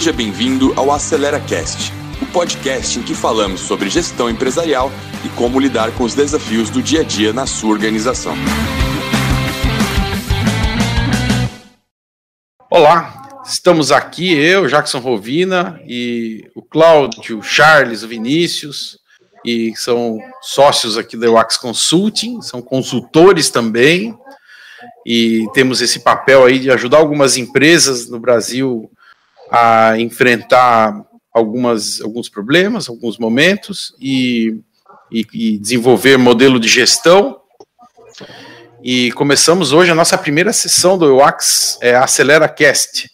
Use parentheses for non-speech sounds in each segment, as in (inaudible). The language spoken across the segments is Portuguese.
Seja bem-vindo ao Acelera Cast, o podcast em que falamos sobre gestão empresarial e como lidar com os desafios do dia a dia na sua organização. Olá, estamos aqui, eu, Jackson Rovina, e o Cláudio, o Charles, o Vinícius, e são sócios aqui da Wax Consulting, são consultores também, e temos esse papel aí de ajudar algumas empresas no Brasil a enfrentar algumas, alguns problemas, alguns momentos e, e, e desenvolver modelo de gestão. E começamos hoje a nossa primeira sessão do UAX é, Acelera Cast.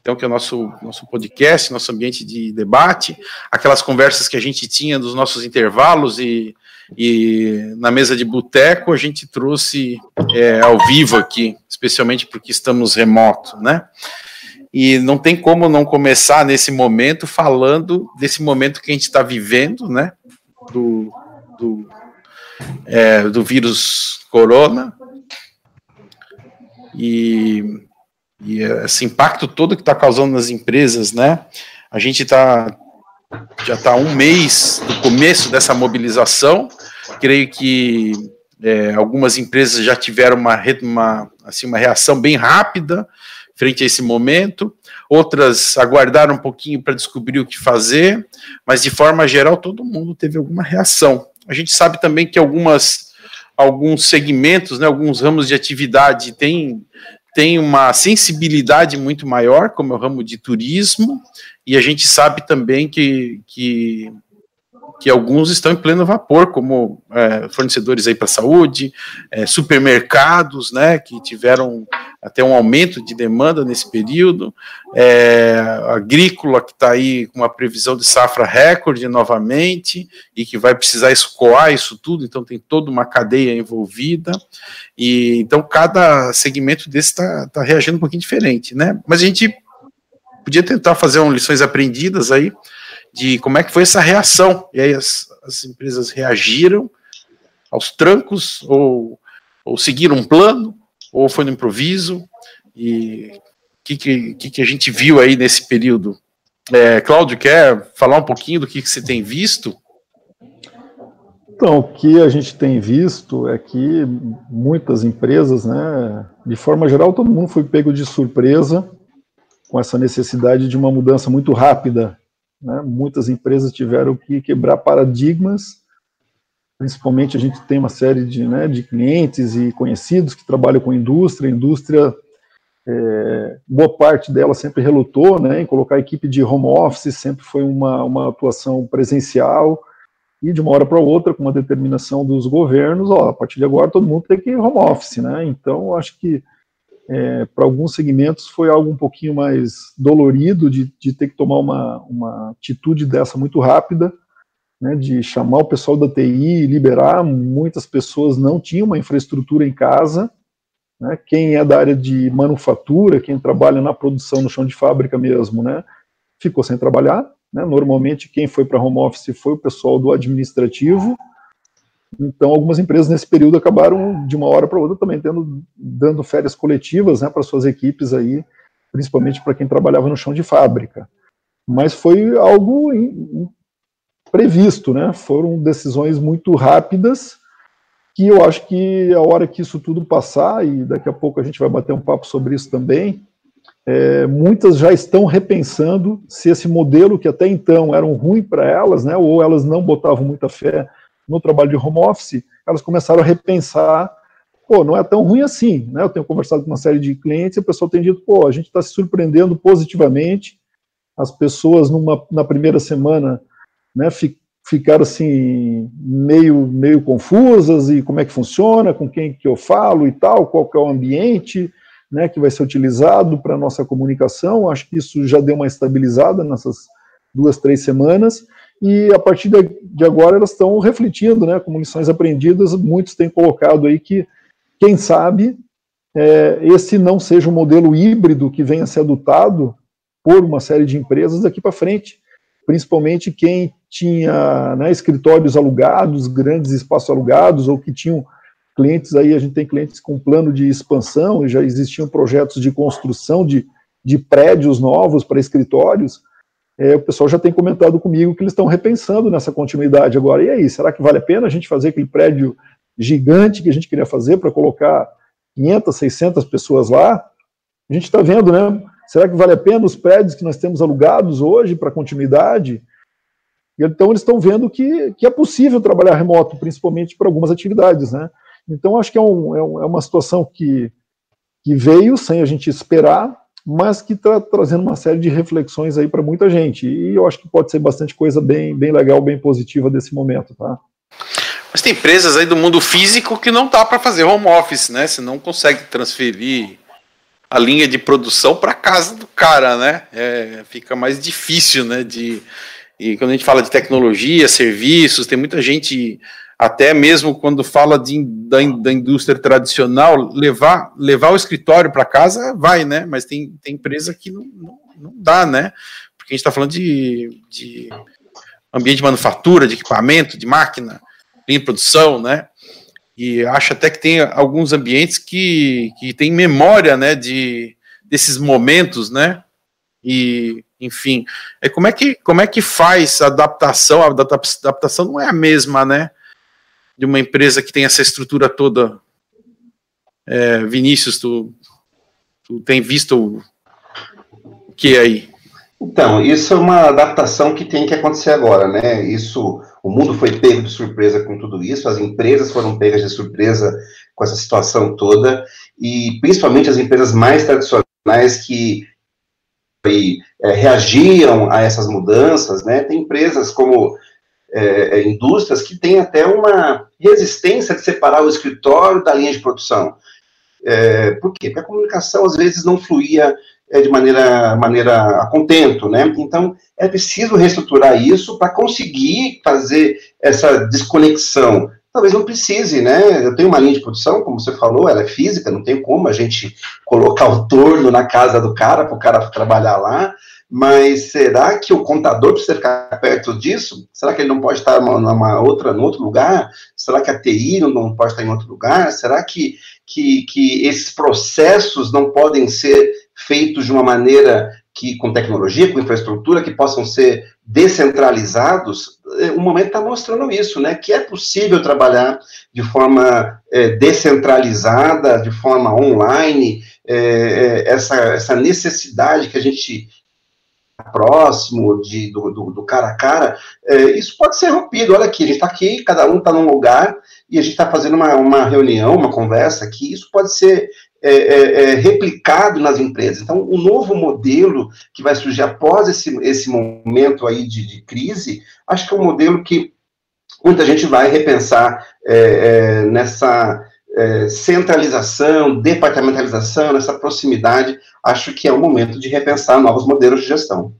Então, que é o nosso, nosso podcast, nosso ambiente de debate, aquelas conversas que a gente tinha nos nossos intervalos e, e na mesa de boteco a gente trouxe é, ao vivo aqui, especialmente porque estamos remoto, né? E não tem como não começar nesse momento falando desse momento que a gente está vivendo, né? Do, do, é, do vírus corona. E, e esse impacto todo que está causando nas empresas, né? A gente está já está um mês do começo dessa mobilização. Creio que é, algumas empresas já tiveram uma, uma, assim, uma reação bem rápida frente a esse momento, outras aguardaram um pouquinho para descobrir o que fazer, mas de forma geral todo mundo teve alguma reação. A gente sabe também que algumas alguns segmentos, né, alguns ramos de atividade têm tem uma sensibilidade muito maior, como é o ramo de turismo, e a gente sabe também que, que que alguns estão em pleno vapor, como é, fornecedores aí para saúde, é, supermercados, né, que tiveram até um aumento de demanda nesse período, é, agrícola que está aí com uma previsão de safra recorde novamente e que vai precisar escoar isso tudo, então tem toda uma cadeia envolvida e então cada segmento desse está tá reagindo um pouquinho diferente, né? Mas a gente podia tentar fazer umas lições aprendidas aí de como é que foi essa reação. E aí as, as empresas reagiram aos trancos, ou, ou seguiram um plano, ou foi no improviso, e o que, que, que, a gente viu aí nesse período? É, Cláudio, quer falar um pouquinho do que, que você tem visto? Então, o que a gente tem visto é que muitas empresas, né, de forma geral, todo mundo foi pego de surpresa com essa necessidade de uma mudança muito rápida né? Muitas empresas tiveram que quebrar paradigmas, principalmente a gente tem uma série de, né, de clientes e conhecidos que trabalham com indústria. A indústria, é, boa parte dela sempre relutou né, em colocar a equipe de home office, sempre foi uma, uma atuação presencial. E de uma hora para outra, com uma determinação dos governos, ó, a partir de agora todo mundo tem que ir home office, né? Então, acho que é, para alguns segmentos foi algo um pouquinho mais dolorido de, de ter que tomar uma, uma atitude dessa muito rápida, né, de chamar o pessoal da TI e liberar. Muitas pessoas não tinham uma infraestrutura em casa. Né, quem é da área de manufatura, quem trabalha na produção no chão de fábrica mesmo, né, ficou sem trabalhar. Né, normalmente quem foi para home office foi o pessoal do administrativo então, algumas empresas nesse período acabaram, de uma hora para outra, também tendo, dando férias coletivas né, para suas equipes aí, principalmente para quem trabalhava no chão de fábrica. Mas foi algo previsto, né? Foram decisões muito rápidas que eu acho que a hora que isso tudo passar, e daqui a pouco a gente vai bater um papo sobre isso também, é, muitas já estão repensando se esse modelo que até então era ruim para elas, né, ou elas não botavam muita fé no trabalho de home office, elas começaram a repensar, pô, não é tão ruim assim, né? Eu tenho conversado com uma série de clientes e o pessoal tem dito, pô, a gente está se surpreendendo positivamente, as pessoas numa, na primeira semana, né, ficaram assim, meio, meio confusas, e como é que funciona, com quem que eu falo e tal, qual que é o ambiente, né, que vai ser utilizado para nossa comunicação, acho que isso já deu uma estabilizada nessas duas, três semanas, e a partir de agora elas estão refletindo, né, como lições aprendidas, muitos têm colocado aí que, quem sabe, é, esse não seja um modelo híbrido que venha a ser adotado por uma série de empresas daqui para frente, principalmente quem tinha né, escritórios alugados, grandes espaços alugados, ou que tinham clientes aí, a gente tem clientes com plano de expansão, já existiam projetos de construção de, de prédios novos para escritórios, é, o pessoal já tem comentado comigo que eles estão repensando nessa continuidade agora. E aí, será que vale a pena a gente fazer aquele prédio gigante que a gente queria fazer para colocar 500, 600 pessoas lá? A gente está vendo, né? Será que vale a pena os prédios que nós temos alugados hoje para continuidade? Então, eles estão vendo que, que é possível trabalhar remoto, principalmente para algumas atividades, né? Então, acho que é, um, é, um, é uma situação que, que veio sem a gente esperar, mas que está trazendo uma série de reflexões aí para muita gente. E eu acho que pode ser bastante coisa bem, bem legal, bem positiva desse momento, tá? Mas tem empresas aí do mundo físico que não dá para fazer home office, né? Você não consegue transferir a linha de produção para casa do cara, né? É, fica mais difícil, né? De, e quando a gente fala de tecnologia, serviços, tem muita gente até mesmo quando fala de, da, da indústria tradicional, levar, levar o escritório para casa vai, né? Mas tem, tem empresa que não, não, não dá, né? Porque a gente está falando de, de ambiente de manufatura, de equipamento, de máquina, de produção, né? E acho até que tem alguns ambientes que, que tem memória, né, de, desses momentos, né? E, enfim, é como é que como é que faz a adaptação? A adaptação não é a mesma, né? de uma empresa que tem essa estrutura toda. É, Vinícius, tu, tu tem visto o que aí? Então, isso é uma adaptação que tem que acontecer agora, né? Isso, o mundo foi pego de surpresa com tudo isso, as empresas foram pegas de surpresa com essa situação toda, e principalmente as empresas mais tradicionais que e, é, reagiam a essas mudanças, né? Tem empresas como é, é, indústrias que têm até uma resistência de separar o escritório da linha de produção. É, por quê? Porque a comunicação, às vezes, não fluía é, de maneira, maneira a contento, né? Então, é preciso reestruturar isso para conseguir fazer essa desconexão. Talvez não precise, né? Eu tenho uma linha de produção, como você falou, ela é física, não tem como a gente colocar o torno na casa do cara para o cara trabalhar lá, mas será que o contador precisa ficar perto disso? Será que ele não pode estar numa, outra, em outro lugar? Será que a TI não pode estar em outro lugar? Será que, que, que esses processos não podem ser feitos de uma maneira que, com tecnologia, com infraestrutura, que possam ser descentralizados? O momento está mostrando isso, né? Que é possível trabalhar de forma é, descentralizada, de forma online, é, essa, essa necessidade que a gente próximo, de, do, do, do cara a cara, é, isso pode ser rompido. Olha aqui, a gente está aqui, cada um está num lugar, e a gente está fazendo uma, uma reunião, uma conversa aqui, isso pode ser é, é, é, replicado nas empresas. Então, o novo modelo que vai surgir após esse, esse momento aí de, de crise, acho que é um modelo que muita gente vai repensar é, é, nessa é, centralização, departamentalização, nessa proximidade, acho que é o momento de repensar novos modelos de gestão.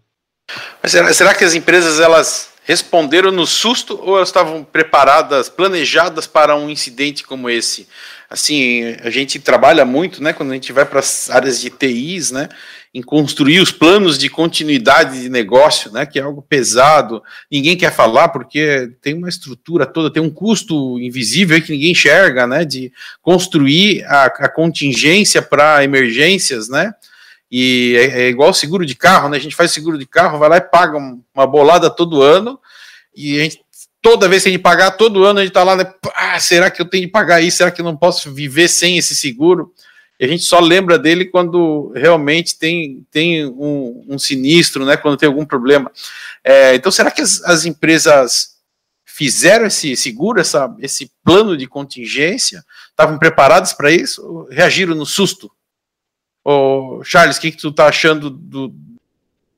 Mas será, será que as empresas elas responderam no susto ou elas estavam preparadas, planejadas para um incidente como esse? Assim, a gente trabalha muito, né, quando a gente vai para as áreas de TIs, né, em construir os planos de continuidade de negócio, né, que é algo pesado. Ninguém quer falar porque tem uma estrutura toda, tem um custo invisível que ninguém enxerga, né, de construir a, a contingência para emergências, né. E é, é, igual seguro de carro, né? A gente faz seguro de carro, vai lá e paga uma bolada todo ano, e a gente toda vez que a gente pagar, todo ano a gente tá lá, né? Ah, será que eu tenho que pagar isso? Será que eu não posso viver sem esse seguro? E a gente só lembra dele quando realmente tem, tem um, um sinistro, né? Quando tem algum problema. É, então, será que as, as, empresas fizeram esse seguro, essa, esse plano de contingência? Estavam preparadas para isso? reagiram no susto? Ô, Charles, o que, que tu está achando do,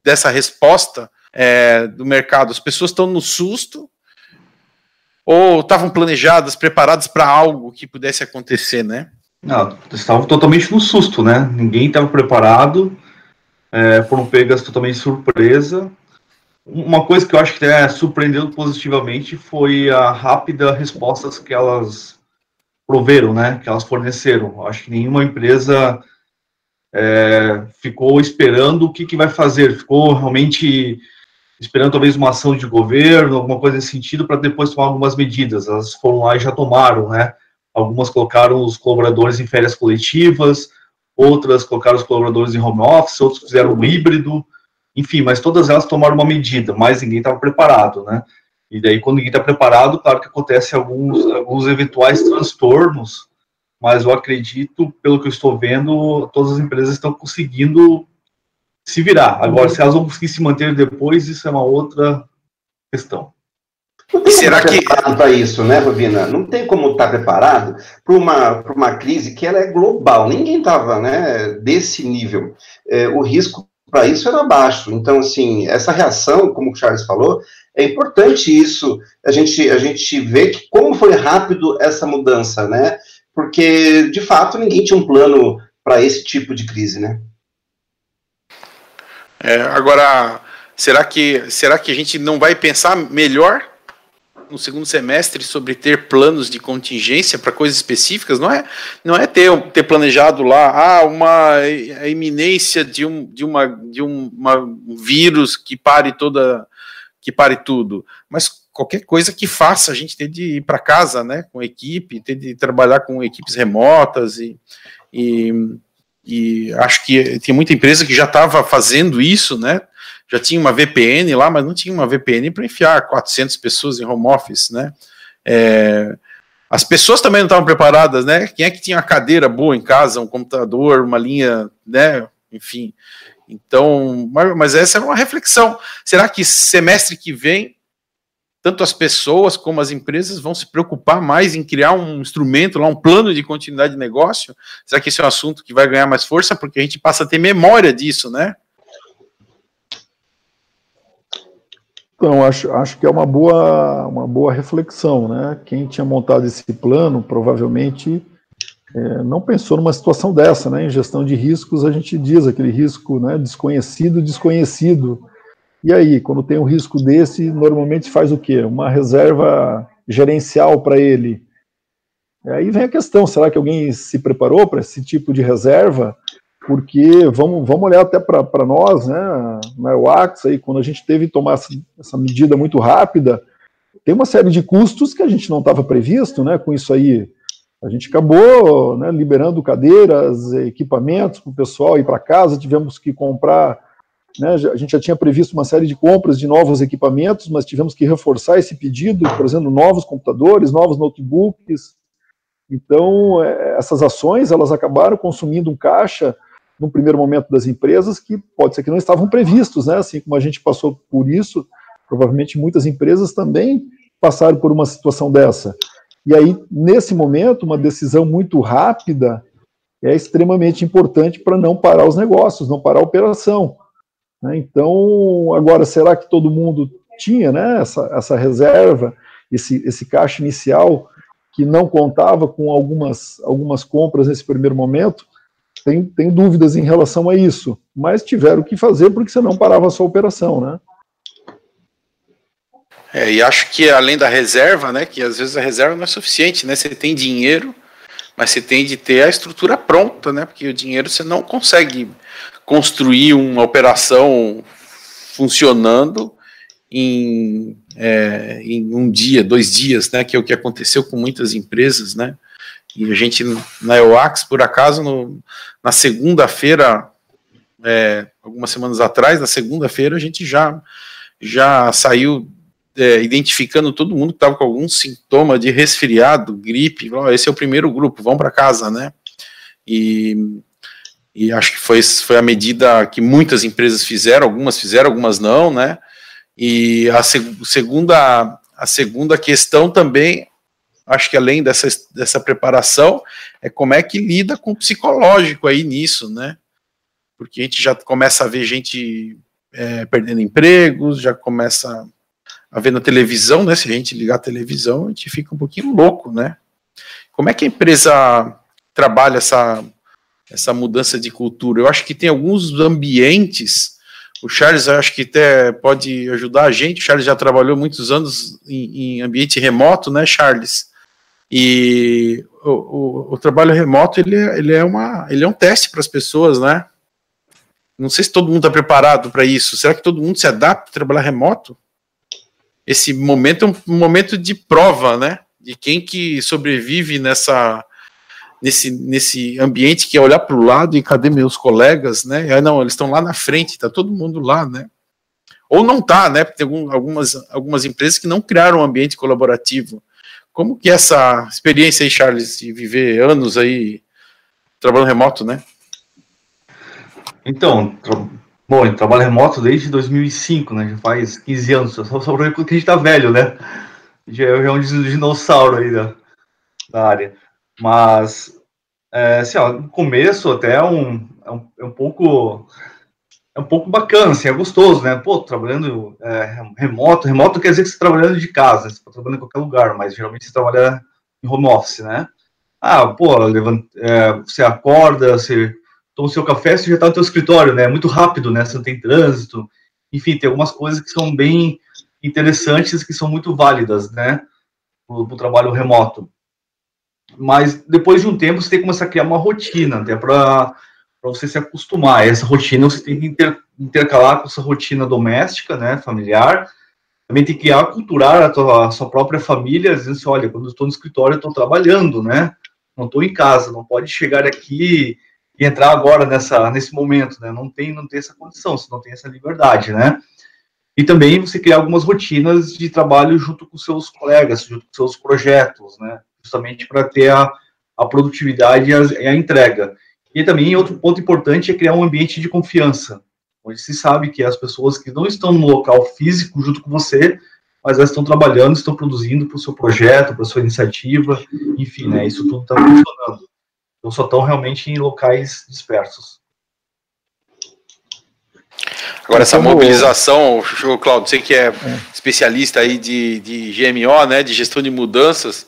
dessa resposta é, do mercado? As pessoas estão no susto ou estavam planejadas, preparadas para algo que pudesse acontecer, né? Não, estavam totalmente no susto, né? Ninguém estava preparado, é, foram pegas totalmente surpresa. Uma coisa que eu acho que é, surpreendeu positivamente foi a rápida respostas que elas proveram, né? Que elas forneceram. Acho que nenhuma empresa é, ficou esperando o que, que vai fazer, ficou realmente esperando talvez uma ação de governo, alguma coisa nesse sentido, para depois tomar algumas medidas. Elas foram lá e já tomaram, né? Algumas colocaram os colaboradores em férias coletivas, outras colocaram os colaboradores em home office, outros fizeram um híbrido, enfim, mas todas elas tomaram uma medida, mas ninguém estava preparado, né? E daí, quando ninguém está preparado, claro que acontece alguns, alguns eventuais transtornos, mas eu acredito, pelo que eu estou vendo, todas as empresas estão conseguindo se virar. Agora, se elas vão conseguir se manter depois, isso é uma outra questão. Não tem será que para isso, né, Rubina? Não tem como estar preparado para uma, uma crise que ela é global. Ninguém estava, né, desse nível. É, o risco para isso era baixo. Então, assim, essa reação, como o Charles falou, é importante isso. A gente a gente vê que como foi rápido essa mudança, né? Porque de fato ninguém tinha um plano para esse tipo de crise, né? É, agora, será que será que a gente não vai pensar melhor no segundo semestre sobre ter planos de contingência para coisas específicas, não é, não é ter, ter planejado lá ah, uma a iminência de um, de uma de um, uma, um vírus que pare toda que pare tudo, mas qualquer coisa que faça a gente ter de ir para casa, né, com equipe, ter de trabalhar com equipes remotas e, e, e acho que tem muita empresa que já estava fazendo isso, né, já tinha uma VPN lá, mas não tinha uma VPN para enfiar 400 pessoas em home office, né? É, as pessoas também não estavam preparadas, né? Quem é que tinha uma cadeira boa em casa, um computador, uma linha, né? Enfim. Então, mas, mas essa é uma reflexão. Será que semestre que vem tanto as pessoas como as empresas vão se preocupar mais em criar um instrumento, lá um plano de continuidade de negócio? Será que esse é um assunto que vai ganhar mais força porque a gente passa a ter memória disso, né? Então, acho, acho que é uma boa, uma boa reflexão, né? Quem tinha montado esse plano provavelmente é, não pensou numa situação dessa, né? Em gestão de riscos, a gente diz aquele risco né, desconhecido, desconhecido. E aí, quando tem um risco desse, normalmente faz o quê? Uma reserva gerencial para ele. Aí vem a questão: será que alguém se preparou para esse tipo de reserva? porque vamos, vamos olhar até para nós, né, na UAX, aí, quando a gente teve que tomar essa, medida muito rápida, tem uma série de custos que a gente não estava previsto, né, com isso aí. A gente acabou né, liberando cadeiras, equipamentos para o pessoal ir para casa, tivemos que comprar, né, a gente já tinha previsto uma série de compras de novos equipamentos, mas tivemos que reforçar esse pedido, exemplo, novos computadores, novos notebooks. Então, é, essas ações, elas acabaram consumindo um caixa no primeiro momento das empresas que pode ser que não estavam previstos, né? Assim como a gente passou por isso, provavelmente muitas empresas também passaram por uma situação dessa. E aí, nesse momento, uma decisão muito rápida é extremamente importante para não parar os negócios, não parar a operação. Né? Então, agora, será que todo mundo tinha né, essa, essa reserva, esse, esse caixa inicial, que não contava com algumas, algumas compras nesse primeiro momento? tem, tem dúvidas em relação a isso, mas tiveram que fazer porque senão parava a sua operação, né? É, e acho que além da reserva, né, que às vezes a reserva não é suficiente, né? Você tem dinheiro, mas você tem de ter a estrutura pronta, né? Porque o dinheiro você não consegue construir uma operação funcionando em, é, em um dia, dois dias, né? Que é o que aconteceu com muitas empresas, né? E a gente, na EUAX, por acaso, no, na segunda-feira, é, algumas semanas atrás, na segunda-feira, a gente já, já saiu é, identificando todo mundo que estava com algum sintoma de resfriado, gripe. Esse é o primeiro grupo, vão para casa, né? E, e acho que foi, foi a medida que muitas empresas fizeram, algumas fizeram, algumas não, né? E a seg segunda, a segunda questão também acho que além dessa, dessa preparação, é como é que lida com o psicológico aí nisso, né? Porque a gente já começa a ver gente é, perdendo empregos, já começa a ver na televisão, né? Se a gente ligar a televisão, a gente fica um pouquinho louco, né? Como é que a empresa trabalha essa, essa mudança de cultura? Eu acho que tem alguns ambientes. O Charles, acho que até pode ajudar a gente. O Charles já trabalhou muitos anos em, em ambiente remoto, né, Charles? E o, o, o, trabalho remoto ele é, ele é, uma, ele é um teste para as pessoas, né? Não sei se todo mundo está preparado para isso. Será que todo mundo se adapta a trabalhar remoto? Esse momento é um momento de prova, né? De quem que sobrevive nessa, nesse, nesse ambiente que é olhar para o lado e cadê meus colegas, né? Ah, não, eles estão lá na frente, está todo mundo lá, né? Ou não está, né? Tem algumas, algumas empresas que não criaram um ambiente colaborativo. Como que é essa experiência aí, Charles, de viver anos aí trabalhando remoto, né? Então, bom, eu trabalho remoto desde 2005, né? Já faz 15 anos, só, só que a gente está velho, né? Já, já é um dinossauro aí da, da área. Mas, é, assim, ó, no começo até é um, é um, é um pouco é um pouco bacana, assim, é gostoso, né? Pô, trabalhando é, remoto, remoto quer dizer que você está trabalhando de casa, você está trabalhando em qualquer lugar, mas geralmente você trabalha em home office, né? Ah, pô, levanta, é, você acorda, você toma o seu café, você já está no seu escritório, né? É muito rápido, né? Você não tem trânsito, enfim, tem algumas coisas que são bem interessantes, que são muito válidas, né? Para o trabalho remoto. Mas depois de um tempo, você tem que começar a criar uma rotina, até para para você se acostumar. Essa rotina você tem que inter, intercalar com essa rotina doméstica, né, familiar. Também tem que aculturar a, tua, a sua própria família, dizendo assim, olha, quando eu estou no escritório, eu estou trabalhando, né? Não estou em casa, não pode chegar aqui e entrar agora nessa, nesse momento, né? Não tem, não tem essa condição, você não tem essa liberdade, né? E também você criar algumas rotinas de trabalho junto com seus colegas, junto com seus projetos, né? Justamente para ter a, a produtividade e a, e a entrega. E também outro ponto importante é criar um ambiente de confiança, onde se sabe que as pessoas que não estão no local físico junto com você, mas elas estão trabalhando, estão produzindo para o seu projeto, para a sua iniciativa, enfim, né, isso tudo está funcionando. Então só estão realmente em locais dispersos. Agora, essa mobilização, Claudio, você que é, é especialista aí de, de GMO, né, de gestão de mudanças,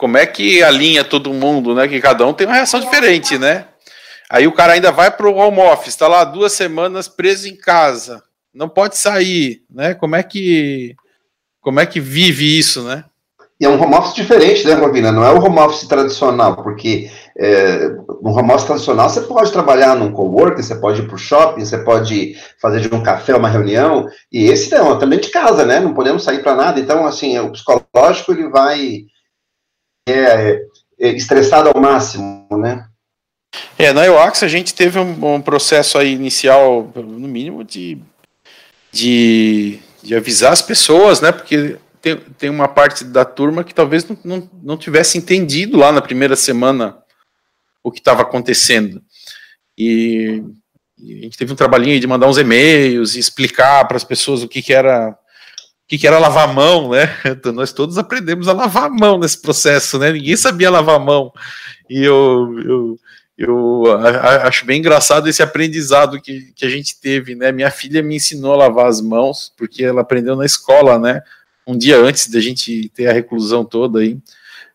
como é que alinha todo mundo, né, que cada um tem uma reação diferente, né? Aí o cara ainda vai para o home office, está lá duas semanas preso em casa, não pode sair, né? Como é que como é que vive isso, né? E é um home office diferente, né, Rovina? Não é o home office tradicional, porque é, no home office tradicional você pode trabalhar num coworking, você pode ir para o shopping, você pode fazer de um café uma reunião, e esse não, também de casa, né? Não podemos sair para nada. Então, assim, o psicológico ele vai é, é, estressado ao máximo, né? É, na EUAX a gente teve um, um, processo aí inicial, no mínimo, de, de, de, avisar as pessoas, né? Porque tem, tem uma parte da turma que talvez não, não, não tivesse entendido lá na primeira semana o que estava acontecendo. E, e, a gente teve um trabalhinho de mandar uns e-mails e explicar para as pessoas o que, que era que, que era lavar a mão, né? Então, (laughs) nós todos aprendemos a lavar a mão nesse processo, né? Ninguém sabia lavar a mão. E eu, eu eu acho bem engraçado esse aprendizado que, que a gente teve, né? Minha filha me ensinou a lavar as mãos, porque ela aprendeu na escola, né? Um dia antes da gente ter a reclusão toda aí.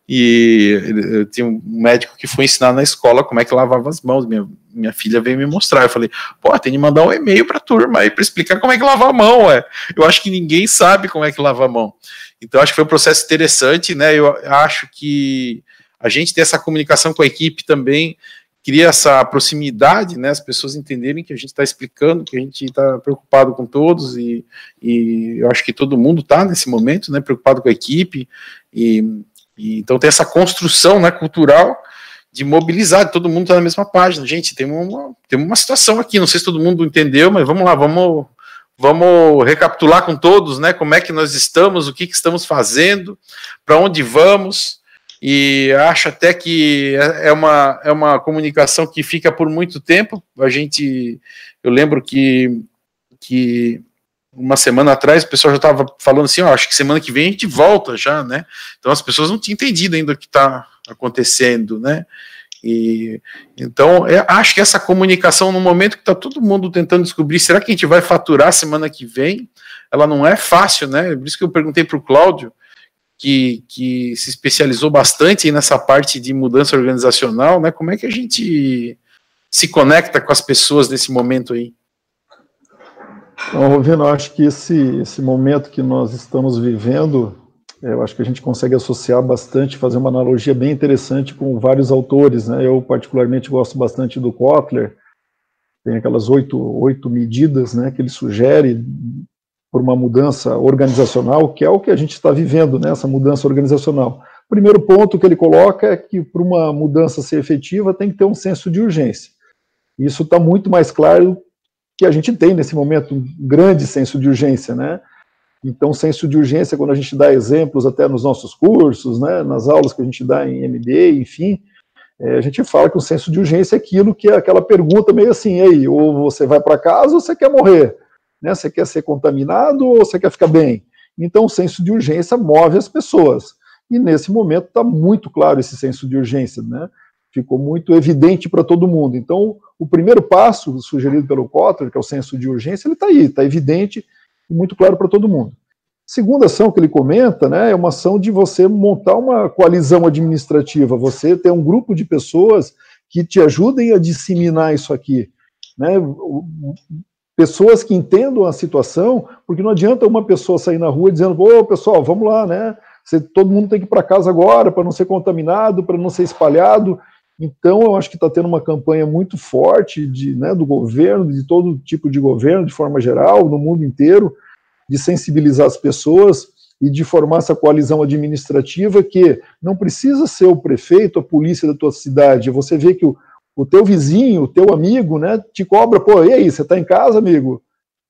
E eu tinha um médico que foi ensinar na escola como é que lavava as mãos. Minha, minha filha veio me mostrar. Eu falei, pô, tem que mandar um e-mail para a turma aí para explicar como é que lava a mão. É. Eu acho que ninguém sabe como é que lava a mão. Então, acho que foi um processo interessante, né? Eu acho que a gente ter essa comunicação com a equipe também cria essa proximidade, né, as pessoas entenderem que a gente está explicando, que a gente está preocupado com todos e, e eu acho que todo mundo está nesse momento, né, preocupado com a equipe e, e, então tem essa construção, né, cultural de mobilizar, todo mundo está na mesma página, gente, tem uma, tem uma situação aqui, não sei se todo mundo entendeu, mas vamos lá, vamos vamos recapitular com todos, né, como é que nós estamos, o que, que estamos fazendo, para onde vamos, e acho até que é, é uma, é uma comunicação que fica por muito tempo. A gente, eu lembro que, que uma semana atrás o pessoal já estava falando assim, ó, acho que semana que vem a gente volta já, né? Então as pessoas não tinham entendido ainda o que está acontecendo, né? E então eu acho que essa comunicação no momento que está todo mundo tentando descobrir, será que a gente vai faturar semana que vem? Ela não é fácil, né? Por isso que eu perguntei para o Cláudio que, que se especializou bastante nessa parte de mudança organizacional, né? Como é que a gente se conecta com as pessoas nesse momento aí? Então, Rovino, acho que esse, esse momento que nós estamos vivendo, eu acho que a gente consegue associar bastante, fazer uma analogia bem interessante com vários autores, né? Eu particularmente gosto bastante do Kotler, tem aquelas oito, oito medidas, né, que ele sugere por uma mudança organizacional, que é o que a gente está vivendo, né, essa mudança organizacional. O primeiro ponto que ele coloca é que para uma mudança ser efetiva tem que ter um senso de urgência. Isso está muito mais claro que a gente tem nesse momento um grande senso de urgência, né? Então, senso de urgência, quando a gente dá exemplos até nos nossos cursos, né, nas aulas que a gente dá em MBA, enfim, é, a gente fala que o senso de urgência é aquilo que é aquela pergunta meio assim, aí, ou você vai para casa ou você quer morrer, né? Você quer ser contaminado ou você quer ficar bem? Então, o senso de urgência move as pessoas. E nesse momento está muito claro esse senso de urgência, né? Ficou muito evidente para todo mundo. Então, o primeiro passo sugerido pelo Kotler, que é o senso de urgência, ele está aí, está evidente e muito claro para todo mundo. Segunda ação que ele comenta, né, é uma ação de você montar uma coalizão administrativa, você ter um grupo de pessoas que te ajudem a disseminar isso aqui, né, pessoas que entendam a situação, porque não adianta uma pessoa sair na rua dizendo, ô pessoal, vamos lá, né, você, todo mundo tem que ir para casa agora para não ser contaminado, para não ser espalhado, então, eu acho que está tendo uma campanha muito forte de, né, do governo, de todo tipo de governo, de forma geral, no mundo inteiro, de sensibilizar as pessoas e de formar essa coalizão administrativa que não precisa ser o prefeito, a polícia da tua cidade. Você vê que o, o teu vizinho, o teu amigo, né, te cobra, pô, e aí, você está em casa, amigo?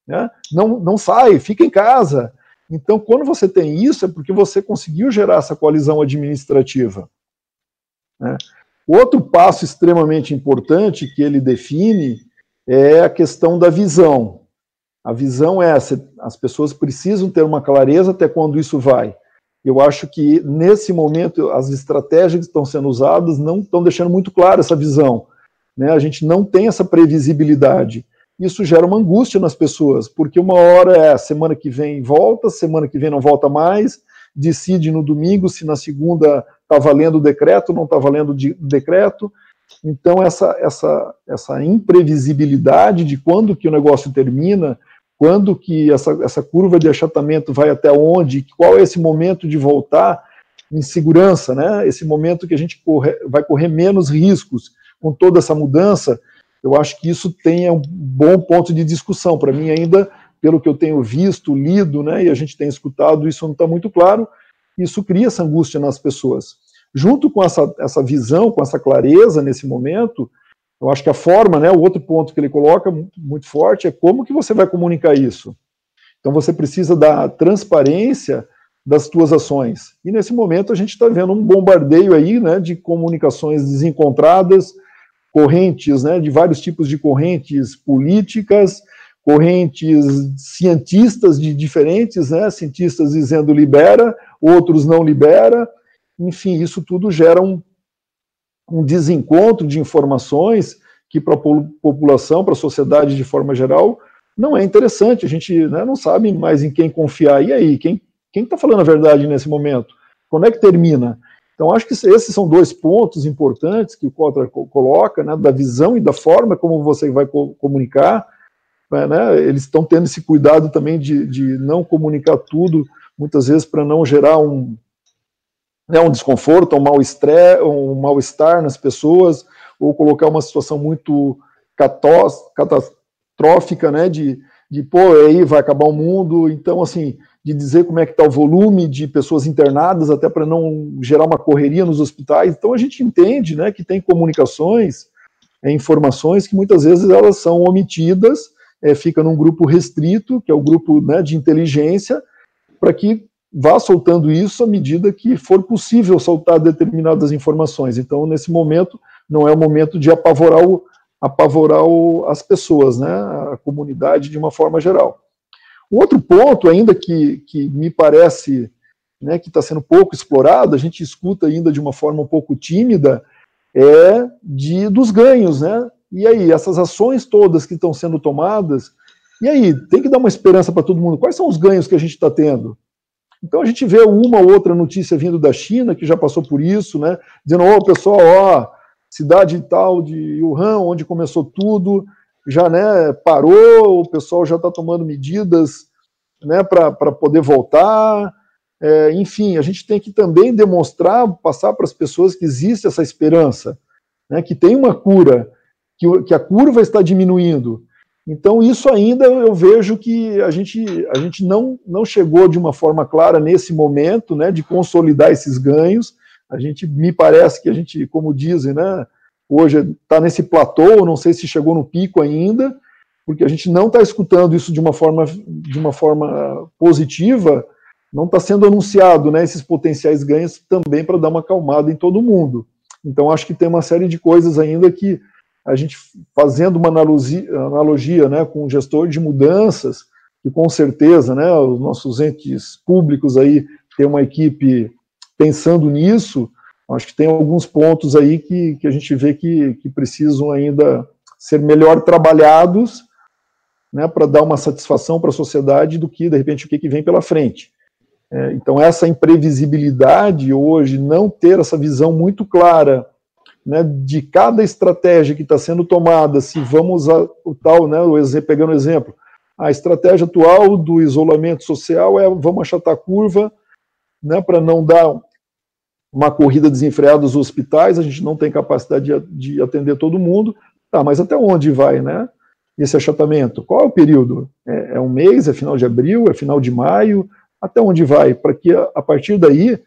Né? Não, não sai, fica em casa. Então, quando você tem isso, é porque você conseguiu gerar essa coalizão administrativa. Né? Outro passo extremamente importante que ele define é a questão da visão. A visão é essa, as pessoas precisam ter uma clareza até quando isso vai. Eu acho que nesse momento as estratégias que estão sendo usadas não estão deixando muito clara essa visão. Né? A gente não tem essa previsibilidade. Isso gera uma angústia nas pessoas, porque uma hora é semana que vem volta, semana que vem não volta mais, decide no domingo se na segunda está valendo o decreto, não está valendo o decreto. Então, essa, essa, essa imprevisibilidade de quando que o negócio termina, quando que essa, essa curva de achatamento vai até onde, qual é esse momento de voltar em segurança, né? esse momento que a gente corre, vai correr menos riscos com toda essa mudança, eu acho que isso tem um bom ponto de discussão. Para mim, ainda, pelo que eu tenho visto, lido, né, e a gente tem escutado, isso não está muito claro, isso cria essa angústia nas pessoas. Junto com essa, essa visão, com essa clareza nesse momento, eu acho que a forma, né, o outro ponto que ele coloca muito forte é como que você vai comunicar isso. Então você precisa da transparência das tuas ações. E nesse momento a gente está vendo um bombardeio aí, né, de comunicações desencontradas, correntes, né, de vários tipos de correntes políticas, correntes cientistas de diferentes, né, cientistas dizendo libera, outros não libera, enfim, isso tudo gera um, um desencontro de informações que para a população, para a sociedade de forma geral, não é interessante. A gente né, não sabe mais em quem confiar. E aí, quem está falando a verdade nesse momento? Quando é que termina? Então, acho que esses são dois pontos importantes que o Kotler coloca, né, da visão e da forma como você vai co comunicar. Né, eles estão tendo esse cuidado também de, de não comunicar tudo, muitas vezes para não gerar um, né, um desconforto, um mal-estar um mal nas pessoas, ou colocar uma situação muito catastrófica, né, de, de, pô, aí vai acabar o mundo, então, assim, de dizer como é que está o volume de pessoas internadas, até para não gerar uma correria nos hospitais, então a gente entende, né, que tem comunicações, é, informações que muitas vezes elas são omitidas, é, fica num grupo restrito, que é o grupo né, de inteligência, para que vá soltando isso à medida que for possível soltar determinadas informações. Então, nesse momento, não é o momento de apavorar, o, apavorar o, as pessoas, né, a comunidade de uma forma geral. Um outro ponto, ainda que, que me parece né, que está sendo pouco explorado, a gente escuta ainda de uma forma um pouco tímida, é de dos ganhos, né? E aí, essas ações todas que estão sendo tomadas, e aí, tem que dar uma esperança para todo mundo. Quais são os ganhos que a gente está tendo? Então a gente vê uma ou outra notícia vindo da China, que já passou por isso, né? Dizendo, ó, oh, pessoal, ó, cidade tal de Wuhan, onde começou tudo, já né, parou, o pessoal já está tomando medidas né, para poder voltar. É, enfim, a gente tem que também demonstrar, passar para as pessoas que existe essa esperança, né, que tem uma cura, que, que a curva está diminuindo, então, isso ainda eu vejo que a gente, a gente não, não chegou de uma forma clara nesse momento, né, de consolidar esses ganhos. A gente, me parece que a gente, como dizem, né, hoje está nesse platô, não sei se chegou no pico ainda, porque a gente não está escutando isso de uma forma, de uma forma positiva, não está sendo anunciado né, esses potenciais ganhos também para dar uma acalmada em todo mundo. Então, acho que tem uma série de coisas ainda que a gente, fazendo uma analogia, analogia né, com o gestor de mudanças, que com certeza né, os nossos entes públicos aí têm uma equipe pensando nisso, acho que tem alguns pontos aí que, que a gente vê que, que precisam ainda ser melhor trabalhados né, para dar uma satisfação para a sociedade do que, de repente, o que, que vem pela frente. É, então, essa imprevisibilidade hoje, não ter essa visão muito clara né, de cada estratégia que está sendo tomada, se vamos a, o tal, né, o, pegando o exemplo, a estratégia atual do isolamento social é vamos achatar a curva né, para não dar uma corrida desenfreada dos hospitais, a gente não tem capacidade de, de atender todo mundo, tá, mas até onde vai, né? esse achatamento? Qual é o período? É, é, um mês? É final de abril? É final de maio? Até onde vai? Para que a, a, partir daí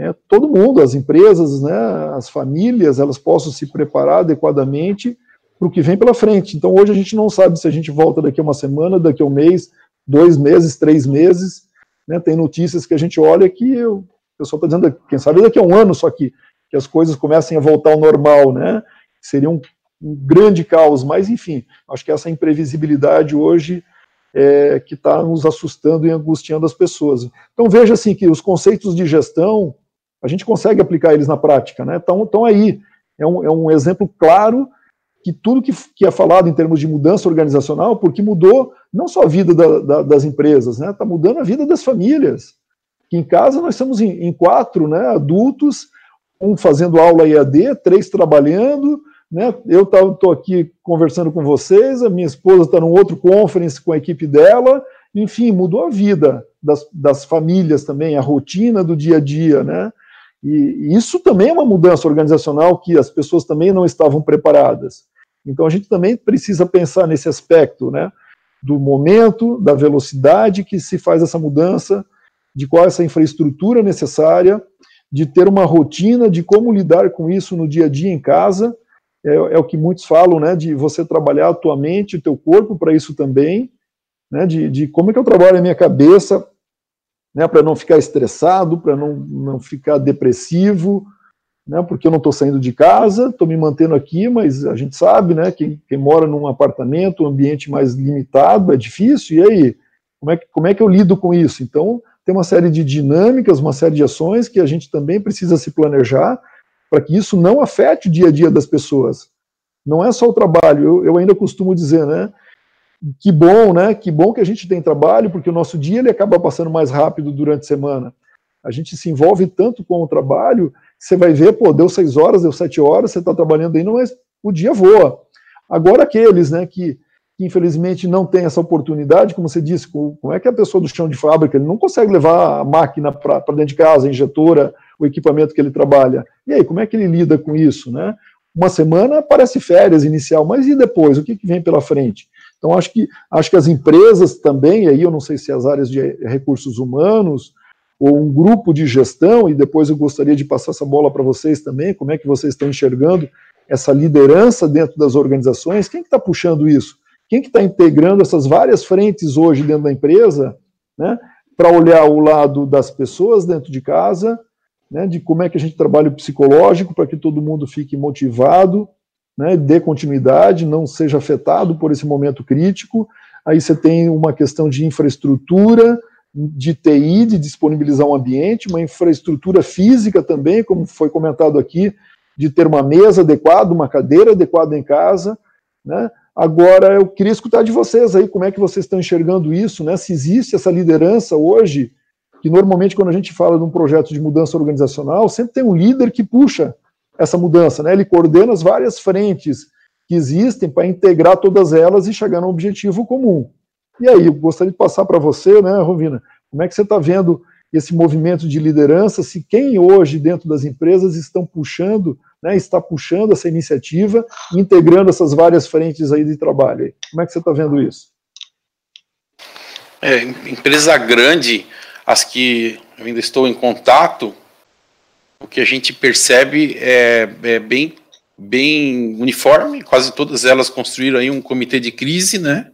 é, todo mundo, as empresas, né, as famílias, elas possam se preparar adequadamente para o que vem pela frente. Então hoje a gente não sabe se a gente volta daqui a uma semana, daqui a um mês, dois meses, três meses. Né, tem notícias que a gente olha que o pessoal está dizendo, quem sabe daqui a um ano só que, que as coisas comecem a voltar ao normal, né? Seria um um grande caos, mas enfim, acho que essa imprevisibilidade hoje é que está nos assustando e angustiando as pessoas. Então veja assim que os conceitos de gestão a gente consegue aplicar eles na prática, né? Estão aí. É um, é um exemplo claro que tudo que, que é falado em termos de mudança organizacional, porque mudou não só a vida da, da, das empresas, né? Está mudando a vida das famílias. Que em casa nós estamos em, em quatro, né? Adultos, um fazendo aula EAD, três trabalhando, né? Eu estou aqui conversando com vocês, a minha esposa está num outro conference com a equipe dela, enfim, mudou a vida das, das famílias também, a rotina do dia a dia, né? E, isso também é uma mudança organizacional que as pessoas também não estavam preparadas. Então a gente também precisa pensar nesse aspecto, né? Do momento, da velocidade que se faz essa mudança, de qual é essa infraestrutura necessária, de ter uma rotina de como lidar com isso no dia a dia em casa, é, é, o que muitos falam, né, de você trabalhar a tua mente, o teu corpo para isso também, né, de, de como é que eu trabalho a minha cabeça, né, para não ficar estressado, para não, não ficar depressivo, né, porque eu não estou saindo de casa, estou me mantendo aqui, mas a gente sabe, né, quem, quem mora num apartamento, um ambiente mais limitado, é difícil, e aí, como é, que, como é que eu lido com isso? Então, tem uma série de dinâmicas, uma série de ações que a gente também precisa se planejar, para que isso não afete o dia a dia das pessoas. Não é só o trabalho, eu, eu, ainda costumo dizer, né? Que bom, né? Que bom que a gente tem trabalho, porque o nosso dia ele acaba passando mais rápido durante a semana. A gente se envolve tanto com o trabalho, você vai ver, pô, deu seis horas, deu sete horas, você está trabalhando ainda, mas o dia voa. Agora aqueles, né, que, que infelizmente não tem essa oportunidade, como você disse, como é que a pessoa do chão de fábrica, ele não consegue levar a máquina para dentro de casa, a injetora, o equipamento que ele trabalha. E aí, como é que ele lida com isso, né? Uma semana parece férias inicial, mas e depois? O que, que vem pela frente? Então, acho que, acho que as empresas também, aí eu não sei se as áreas de recursos humanos, ou um grupo de gestão, e depois eu gostaria de passar essa bola para vocês também, como é que vocês estão enxergando essa liderança dentro das organizações, quem está que tá puxando isso? Quem que está integrando essas várias frentes hoje dentro da empresa, né, para olhar o lado das pessoas dentro de casa, né, de como é que a gente trabalha o psicológico para que todo mundo fique motivado, né, dê continuidade, não seja afetado por esse momento crítico. Aí você tem uma questão de infraestrutura, de TI, de disponibilizar um ambiente, uma infraestrutura física também, como foi comentado aqui, de ter uma mesa adequada, uma cadeira adequada em casa, né? Agora, eu queria escutar de vocês aí, como é que vocês estão enxergando isso, né? Se existe essa liderança hoje que normalmente quando a gente fala de um projeto de mudança organizacional, sempre tem um líder que puxa essa mudança, né? Ele coordena as várias frentes que existem para integrar todas elas e chegar num objetivo comum. E aí, eu gostaria de passar para você, né, Rovina, como é que você está vendo esse movimento de liderança, se quem hoje dentro das empresas estão puxando, né, está puxando essa iniciativa, integrando essas várias frentes aí de trabalho. Como é que você está vendo isso? É, empresa grande, as que eu ainda estou em contato, o que a gente percebe é, é bem, bem uniforme, quase todas elas construíram aí um comitê de crise, né?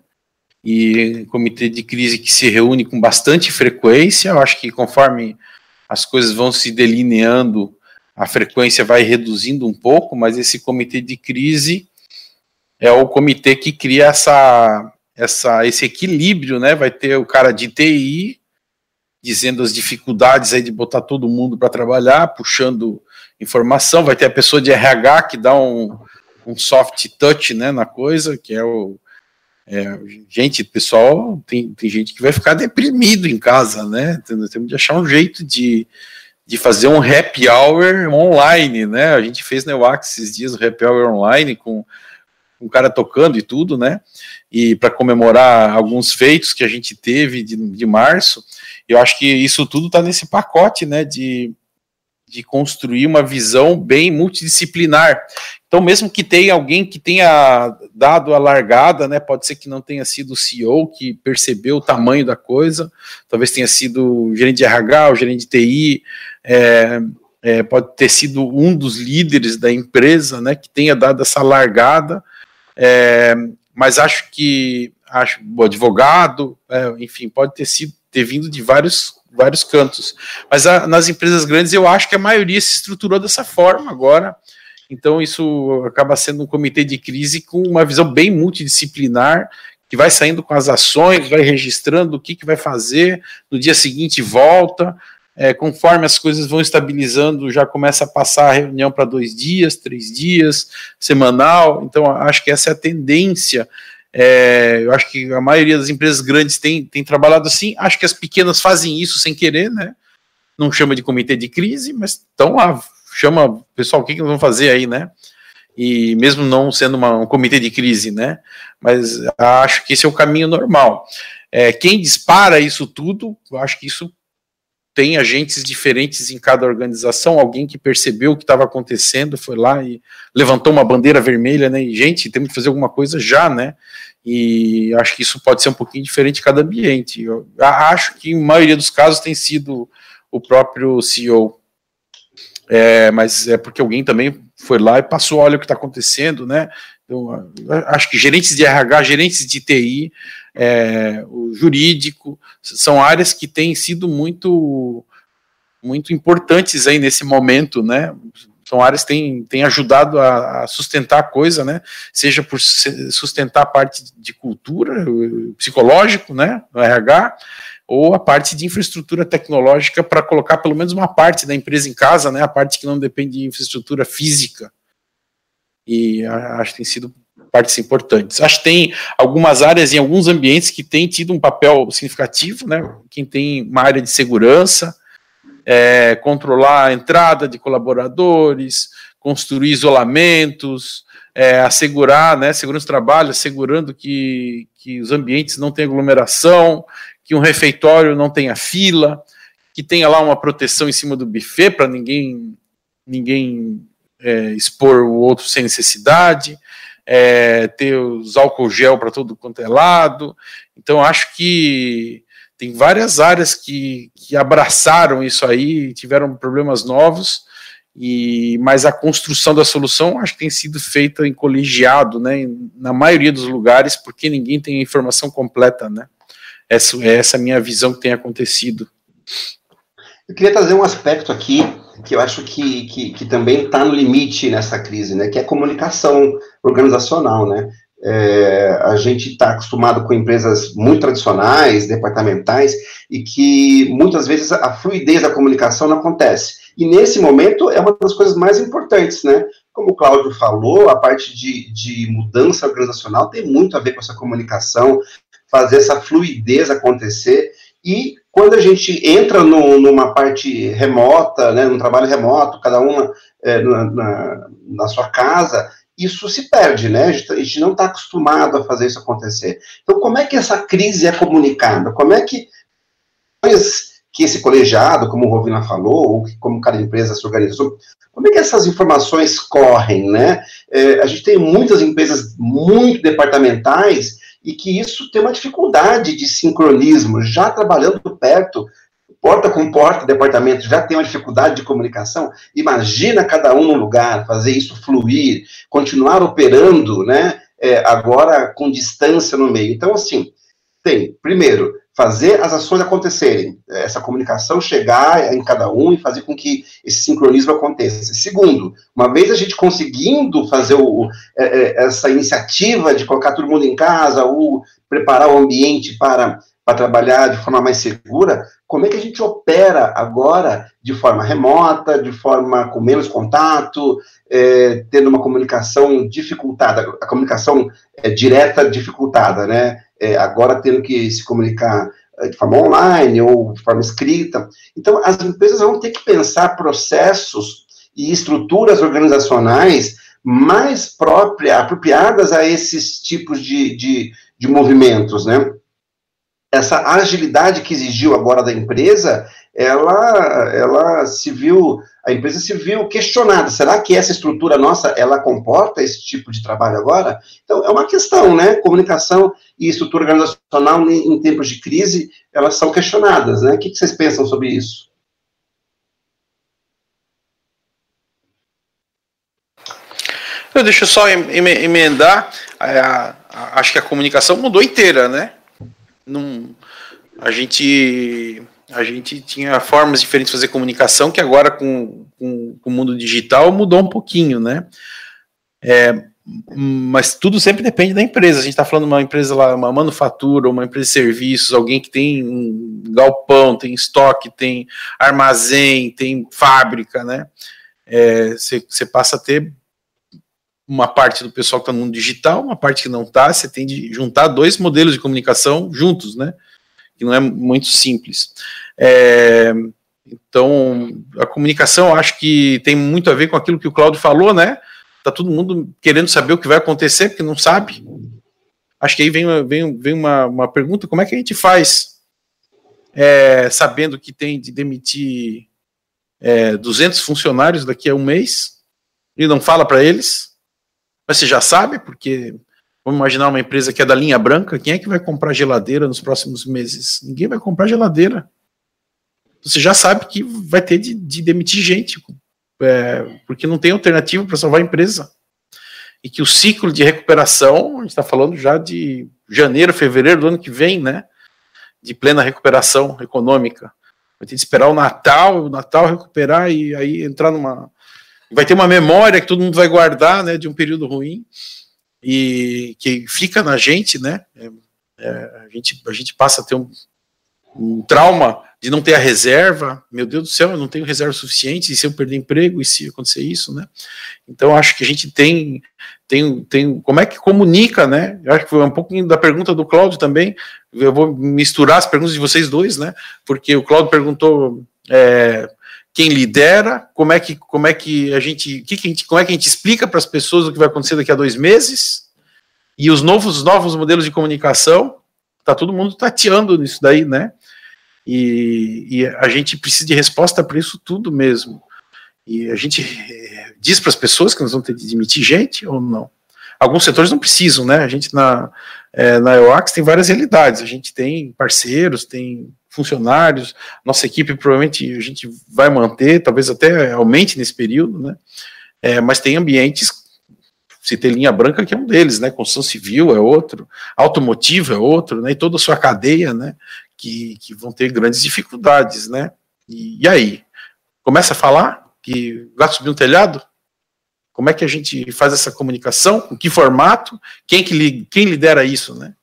E um comitê de crise que se reúne com bastante frequência. Eu acho que conforme as coisas vão se delineando, a frequência vai reduzindo um pouco, mas esse comitê de crise é o comitê que cria essa, essa, esse equilíbrio, né? Vai ter o cara de TI dizendo as dificuldades aí de botar todo mundo para trabalhar, puxando informação, vai ter a pessoa de RH que dá um, um soft touch né, na coisa, que é o. É, gente, pessoal, tem, tem gente que vai ficar deprimido em casa, né? Temos de achar um jeito de, de fazer um happy hour online, né? A gente fez no Wax esses dias o happy hour online com um cara tocando e tudo, né? E para comemorar alguns feitos que a gente teve de, de março. Eu acho que isso tudo está nesse pacote, né, de, de construir uma visão bem multidisciplinar. Então, mesmo que tenha alguém que tenha dado a largada, né, pode ser que não tenha sido o CEO que percebeu o tamanho da coisa, talvez tenha sido o gerente de RH, o gerente de TI, é, é, pode ter sido um dos líderes da empresa, né, que tenha dado essa largada, é, mas acho que acho o advogado, é, enfim, pode ter sido ter vindo de vários, vários cantos. Mas a, nas empresas grandes, eu acho que a maioria se estruturou dessa forma agora. Então, isso acaba sendo um comitê de crise com uma visão bem multidisciplinar, que vai saindo com as ações, vai registrando o que, que vai fazer, no dia seguinte volta. É, conforme as coisas vão estabilizando, já começa a passar a reunião para dois dias, três dias, semanal. Então, acho que essa é a tendência é, eu acho que a maioria das empresas grandes tem, tem trabalhado assim. Acho que as pequenas fazem isso sem querer, né? Não chama de comitê de crise, mas estão lá, chama, pessoal, o que, que nós vamos fazer aí, né? E mesmo não sendo uma, um comitê de crise, né? Mas acho que esse é o caminho normal. É, quem dispara isso tudo, eu acho que isso tem agentes diferentes em cada organização, alguém que percebeu o que estava acontecendo, foi lá e levantou uma bandeira vermelha, né? E, gente, temos que fazer alguma coisa já, né? E acho que isso pode ser um pouquinho diferente em cada ambiente. Eu acho que em maioria dos casos tem sido o próprio CEO. É, mas é porque alguém também foi lá e passou, olha o que está acontecendo, né? Eu, acho que gerentes de RH, gerentes de TI, é, o jurídico, são áreas que têm sido muito muito importantes aí nesse momento, né? São áreas que têm, têm ajudado a, a sustentar a coisa, né? Seja por sustentar a parte de cultura, psicológico, né? No RH, ou a parte de infraestrutura tecnológica para colocar pelo menos uma parte da empresa em casa, né? A parte que não depende de infraestrutura física. E acho que tem sido partes importantes. Acho que tem algumas áreas em alguns ambientes que têm tido um papel significativo, né? Quem tem uma área de segurança, é, controlar a entrada de colaboradores, construir isolamentos, é, assegurar, né, segurança do trabalho, assegurando que, que os ambientes não tenham aglomeração, que um refeitório não tenha fila, que tenha lá uma proteção em cima do buffet para ninguém ninguém é, expor o outro sem necessidade, é, ter os álcool gel para todo quanto é lado. Então, acho que tem várias áreas que, que abraçaram isso aí, tiveram problemas novos, e mas a construção da solução acho que tem sido feita em colegiado, né, na maioria dos lugares, porque ninguém tem a informação completa, né. Essa é essa minha visão que tem acontecido. Eu queria trazer um aspecto aqui que eu acho que, que, que também está no limite nessa crise, né, que é a comunicação organizacional, né. É, a gente está acostumado com empresas muito tradicionais, departamentais, e que muitas vezes a fluidez da comunicação não acontece. E nesse momento é uma das coisas mais importantes, né? Como o Cláudio falou, a parte de, de mudança organizacional tem muito a ver com essa comunicação, fazer essa fluidez acontecer. E quando a gente entra no, numa parte remota, né, num trabalho remoto, cada uma é, na, na, na sua casa, isso se perde, né? A gente, gente não está acostumado a fazer isso acontecer. Então, como é que essa crise é comunicada? Como é que que esse colegiado, como o Rovina falou, ou como cada empresa se organizou, como é que essas informações correm, né? É, a gente tem muitas empresas muito departamentais e que isso tem uma dificuldade de sincronismo, já trabalhando perto, porta com porta, departamento já tem uma dificuldade de comunicação, imagina cada um no lugar, fazer isso fluir, continuar operando, né, é, agora com distância no meio. Então, assim, tem, primeiro, fazer as ações acontecerem, essa comunicação chegar em cada um e fazer com que esse sincronismo aconteça. Segundo, uma vez a gente conseguindo fazer o, é, é, essa iniciativa de colocar todo mundo em casa, ou preparar o ambiente para, para trabalhar de forma mais segura, como é que a gente opera agora de forma remota, de forma com menos contato, é, tendo uma comunicação dificultada, a comunicação é, direta dificultada, né? é, agora tendo que se comunicar é, de forma online ou de forma escrita. Então, as empresas vão ter que pensar processos e estruturas organizacionais mais próprias, apropriadas a esses tipos de, de, de movimentos, né? Essa agilidade que exigiu agora da empresa, ela, ela se viu, a empresa se viu questionada. Será que essa estrutura nossa, ela comporta esse tipo de trabalho agora? Então, é uma questão, né? Comunicação e estrutura organizacional em tempos de crise, elas são questionadas, né? O que vocês pensam sobre isso? Eu deixo só emendar, acho que a comunicação mudou inteira, né? Não, a gente a gente tinha formas diferentes de fazer comunicação que agora com, com, com o mundo digital mudou um pouquinho, né? É, mas tudo sempre depende da empresa. A gente está falando de uma empresa lá, uma manufatura, uma empresa de serviços, alguém que tem um galpão, tem estoque, tem armazém, tem fábrica, né? Você é, passa a ter uma parte do pessoal que está no mundo digital, uma parte que não está. Você tem de juntar dois modelos de comunicação juntos, né? que não é muito simples. É, então, a comunicação acho que tem muito a ver com aquilo que o Claudio falou, né? Tá todo mundo querendo saber o que vai acontecer, porque não sabe. Acho que aí vem, vem, vem uma, uma pergunta: como é que a gente faz, é, sabendo que tem de demitir é, 200 funcionários daqui a um mês, e não fala para eles? Mas você já sabe, porque Vamos imaginar uma empresa que é da linha branca, quem é que vai comprar geladeira nos próximos meses? Ninguém vai comprar geladeira. Você já sabe que vai ter de, de demitir gente, é, porque não tem alternativa para salvar a empresa. E que o ciclo de recuperação, a gente está falando já de janeiro, fevereiro do ano que vem, né? De plena recuperação econômica. Vai ter de esperar o Natal, o Natal recuperar e aí entrar numa. Vai ter uma memória que todo mundo vai guardar, né? De um período ruim e que fica na gente, né? É, é, a, gente, a gente passa a ter um, um, trauma de não ter a reserva. Meu Deus do céu, eu não tenho reserva suficiente. E se eu perder emprego? E se acontecer isso, né? Então, acho que a gente tem, tem, tem. Como é que comunica, né? Eu acho que foi um pouquinho da pergunta do Cláudio também. Eu vou misturar as perguntas de vocês dois, né? Porque o Cláudio perguntou. É, quem lidera, como é que, como é que a gente, que que a gente como é que a gente explica para as pessoas o que vai acontecer daqui a dois meses, e os novos, novos modelos de comunicação, tá todo mundo tateando nisso daí, né? E, e a gente precisa de resposta para isso tudo mesmo. E a gente eh, diz para as pessoas que nós vamos ter de demitir gente ou não. Alguns setores não precisam, né? A gente na, é, na EOAX tem várias realidades. A gente tem parceiros, tem funcionários, nossa equipe provavelmente a gente vai manter, talvez até aumente nesse período, né? É, mas tem ambientes, se tem linha branca que é um deles, né? Construção civil é outro, automotivo é outro, né? E toda a sua cadeia, né? Que, que vão ter grandes dificuldades, né? E, e aí? Começa a falar que vai subir um telhado? Como é que a gente faz essa comunicação? Com que formato? Quem que quem lidera isso, né?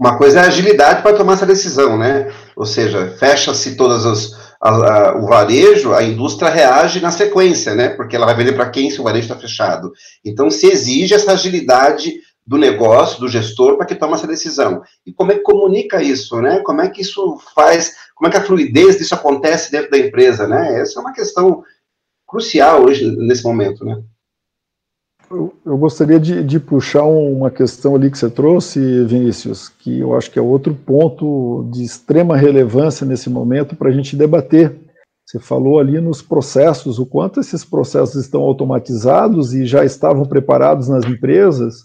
Uma coisa é a agilidade para tomar essa decisão, né? Ou seja, fecha-se todas as a, a, o varejo, a indústria reage na sequência, né? Porque ela vai vender para quem se o varejo está fechado. Então se exige essa agilidade do negócio, do gestor, para que tome essa decisão. E como é que comunica isso, né? Como é que isso faz, como é que a fluidez disso acontece dentro da empresa, né? Essa é uma questão crucial hoje, nesse momento, né? Eu, eu gostaria de, de, puxar uma questão ali que você trouxe, Vinícius, que eu acho que é outro ponto de extrema relevância nesse momento para a gente debater. Você falou ali nos processos, o quanto esses processos estão automatizados e já estavam preparados nas empresas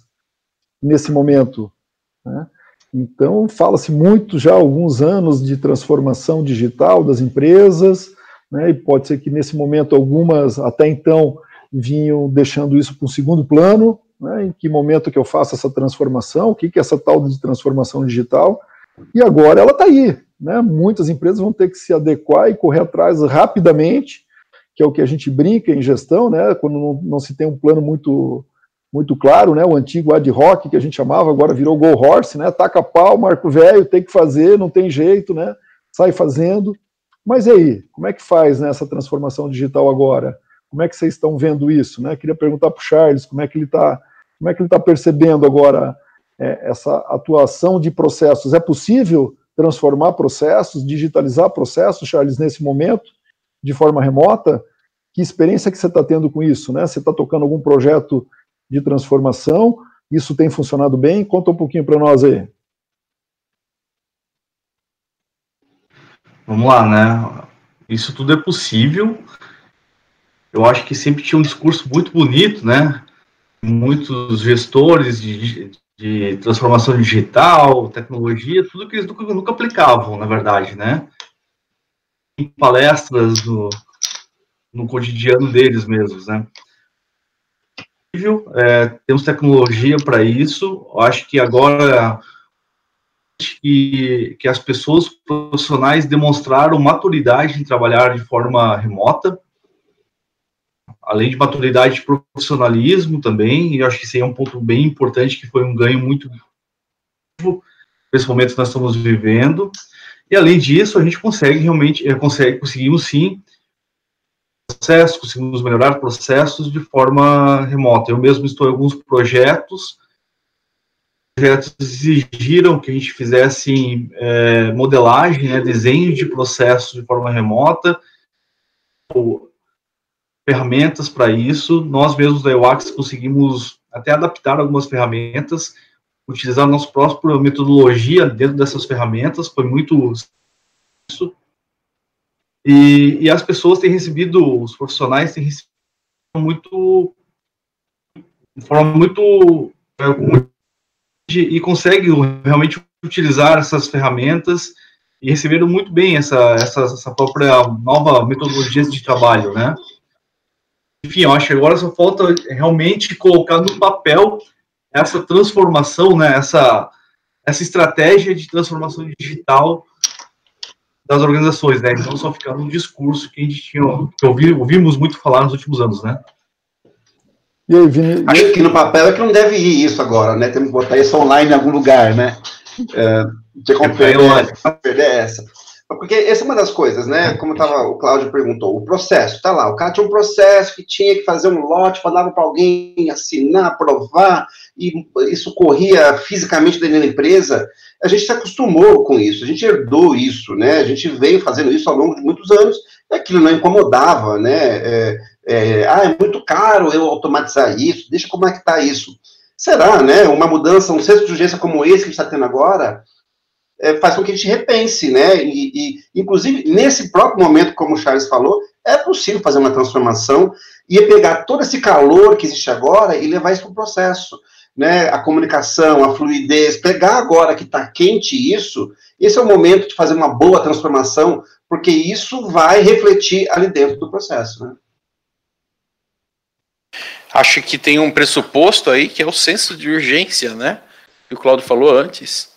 nesse momento. Né? Então, fala-se muito já há alguns anos de transformação digital das empresas, né, e pode ser que nesse momento algumas, até então, vinham deixando isso para um segundo plano, né, em que momento que eu faço essa transformação, o que, que é essa tal de transformação digital, e agora ela está aí. Né, muitas empresas vão ter que se adequar e correr atrás rapidamente, que é o que a gente brinca em gestão, né, quando não, não se tem um plano muito muito claro, né? O antigo ad hoc que a gente chamava, agora virou go horse, né? Taca pau, marco velho, tem que fazer, não tem jeito, né? Sai fazendo. Mas e aí, como é que faz né, transformação digital agora? Como é que vocês estão vendo isso, né? Queria perguntar para o Charles como é que ele está, como é que ele está percebendo agora é, essa atuação de processos. É possível transformar processos, digitalizar processos, Charles, nesse momento, de forma remota? Que experiência que você está tendo com isso, né? Você está tocando algum projeto de transformação. Isso tem funcionado bem? Conta um pouquinho para nós aí. Vamos lá, né? Isso tudo é possível. Eu acho que sempre tinha um discurso muito bonito, né? Muitos gestores de, de transformação digital, tecnologia, tudo que eles nunca, nunca aplicavam, na verdade, né? Em palestras no, no cotidiano deles mesmos, né? é, temos tecnologia para isso. Eu acho que agora que, que as pessoas profissionais demonstraram maturidade em trabalhar de forma remota, além de maturidade de profissionalismo também, e eu acho que isso aí é um ponto bem importante, que foi um ganho muito nesse momento que nós estamos vivendo. E além disso, a gente consegue realmente, é, consegue, conseguimos sim processos, conseguimos melhorar processos de forma remota. Eu mesmo estou em alguns projetos, projetos exigiram que a gente fizesse é, modelagem, né, desenho de processos de forma remota, ou ferramentas para isso. Nós mesmos da EUAX conseguimos até adaptar algumas ferramentas, utilizar nossa própria metodologia dentro dessas ferramentas, foi muito isso e, e as pessoas têm recebido, os profissionais têm recebido muito, de forma muito, é, e conseguem realmente utilizar essas ferramentas e receberam muito bem essa, essa, essa própria nova metodologia de trabalho, né? Enfim, eu acho que agora só falta realmente colocar no papel essa transformação, né? Essa, essa estratégia de transformação digital das organizações, né? Não só ficar no discurso que a gente tinha, que ouvi, ouvimos muito falar nos últimos anos, né? E aí, Vini? Acho que no papel é que não deve ir isso agora, né? Temos que botar isso online em algum lugar, né? É, tinha como perder, perder essa. Porque essa é uma das coisas, né? Como tava, o Cláudio perguntou, o processo, tá lá, o cara tinha um processo que tinha que fazer um lote, mandava para alguém assinar, aprovar, e isso corria fisicamente dentro da empresa. A gente se acostumou com isso, a gente herdou isso, né? A gente veio fazendo isso ao longo de muitos anos, e aquilo não incomodava, né? É, é, ah, é muito caro eu automatizar isso, deixa como é que tá isso. Será, né? Uma mudança, um centro de urgência como esse que a gente está tendo agora, é, faz com que a gente repense, né? E, e, inclusive, nesse próprio momento, como o Charles falou, é possível fazer uma transformação e pegar todo esse calor que existe agora e levar isso para o processo. Né, a comunicação, a fluidez, pegar agora que está quente isso, esse é o momento de fazer uma boa transformação, porque isso vai refletir ali dentro do processo. Né? Acho que tem um pressuposto aí que é o senso de urgência, né? Que o Claudio falou antes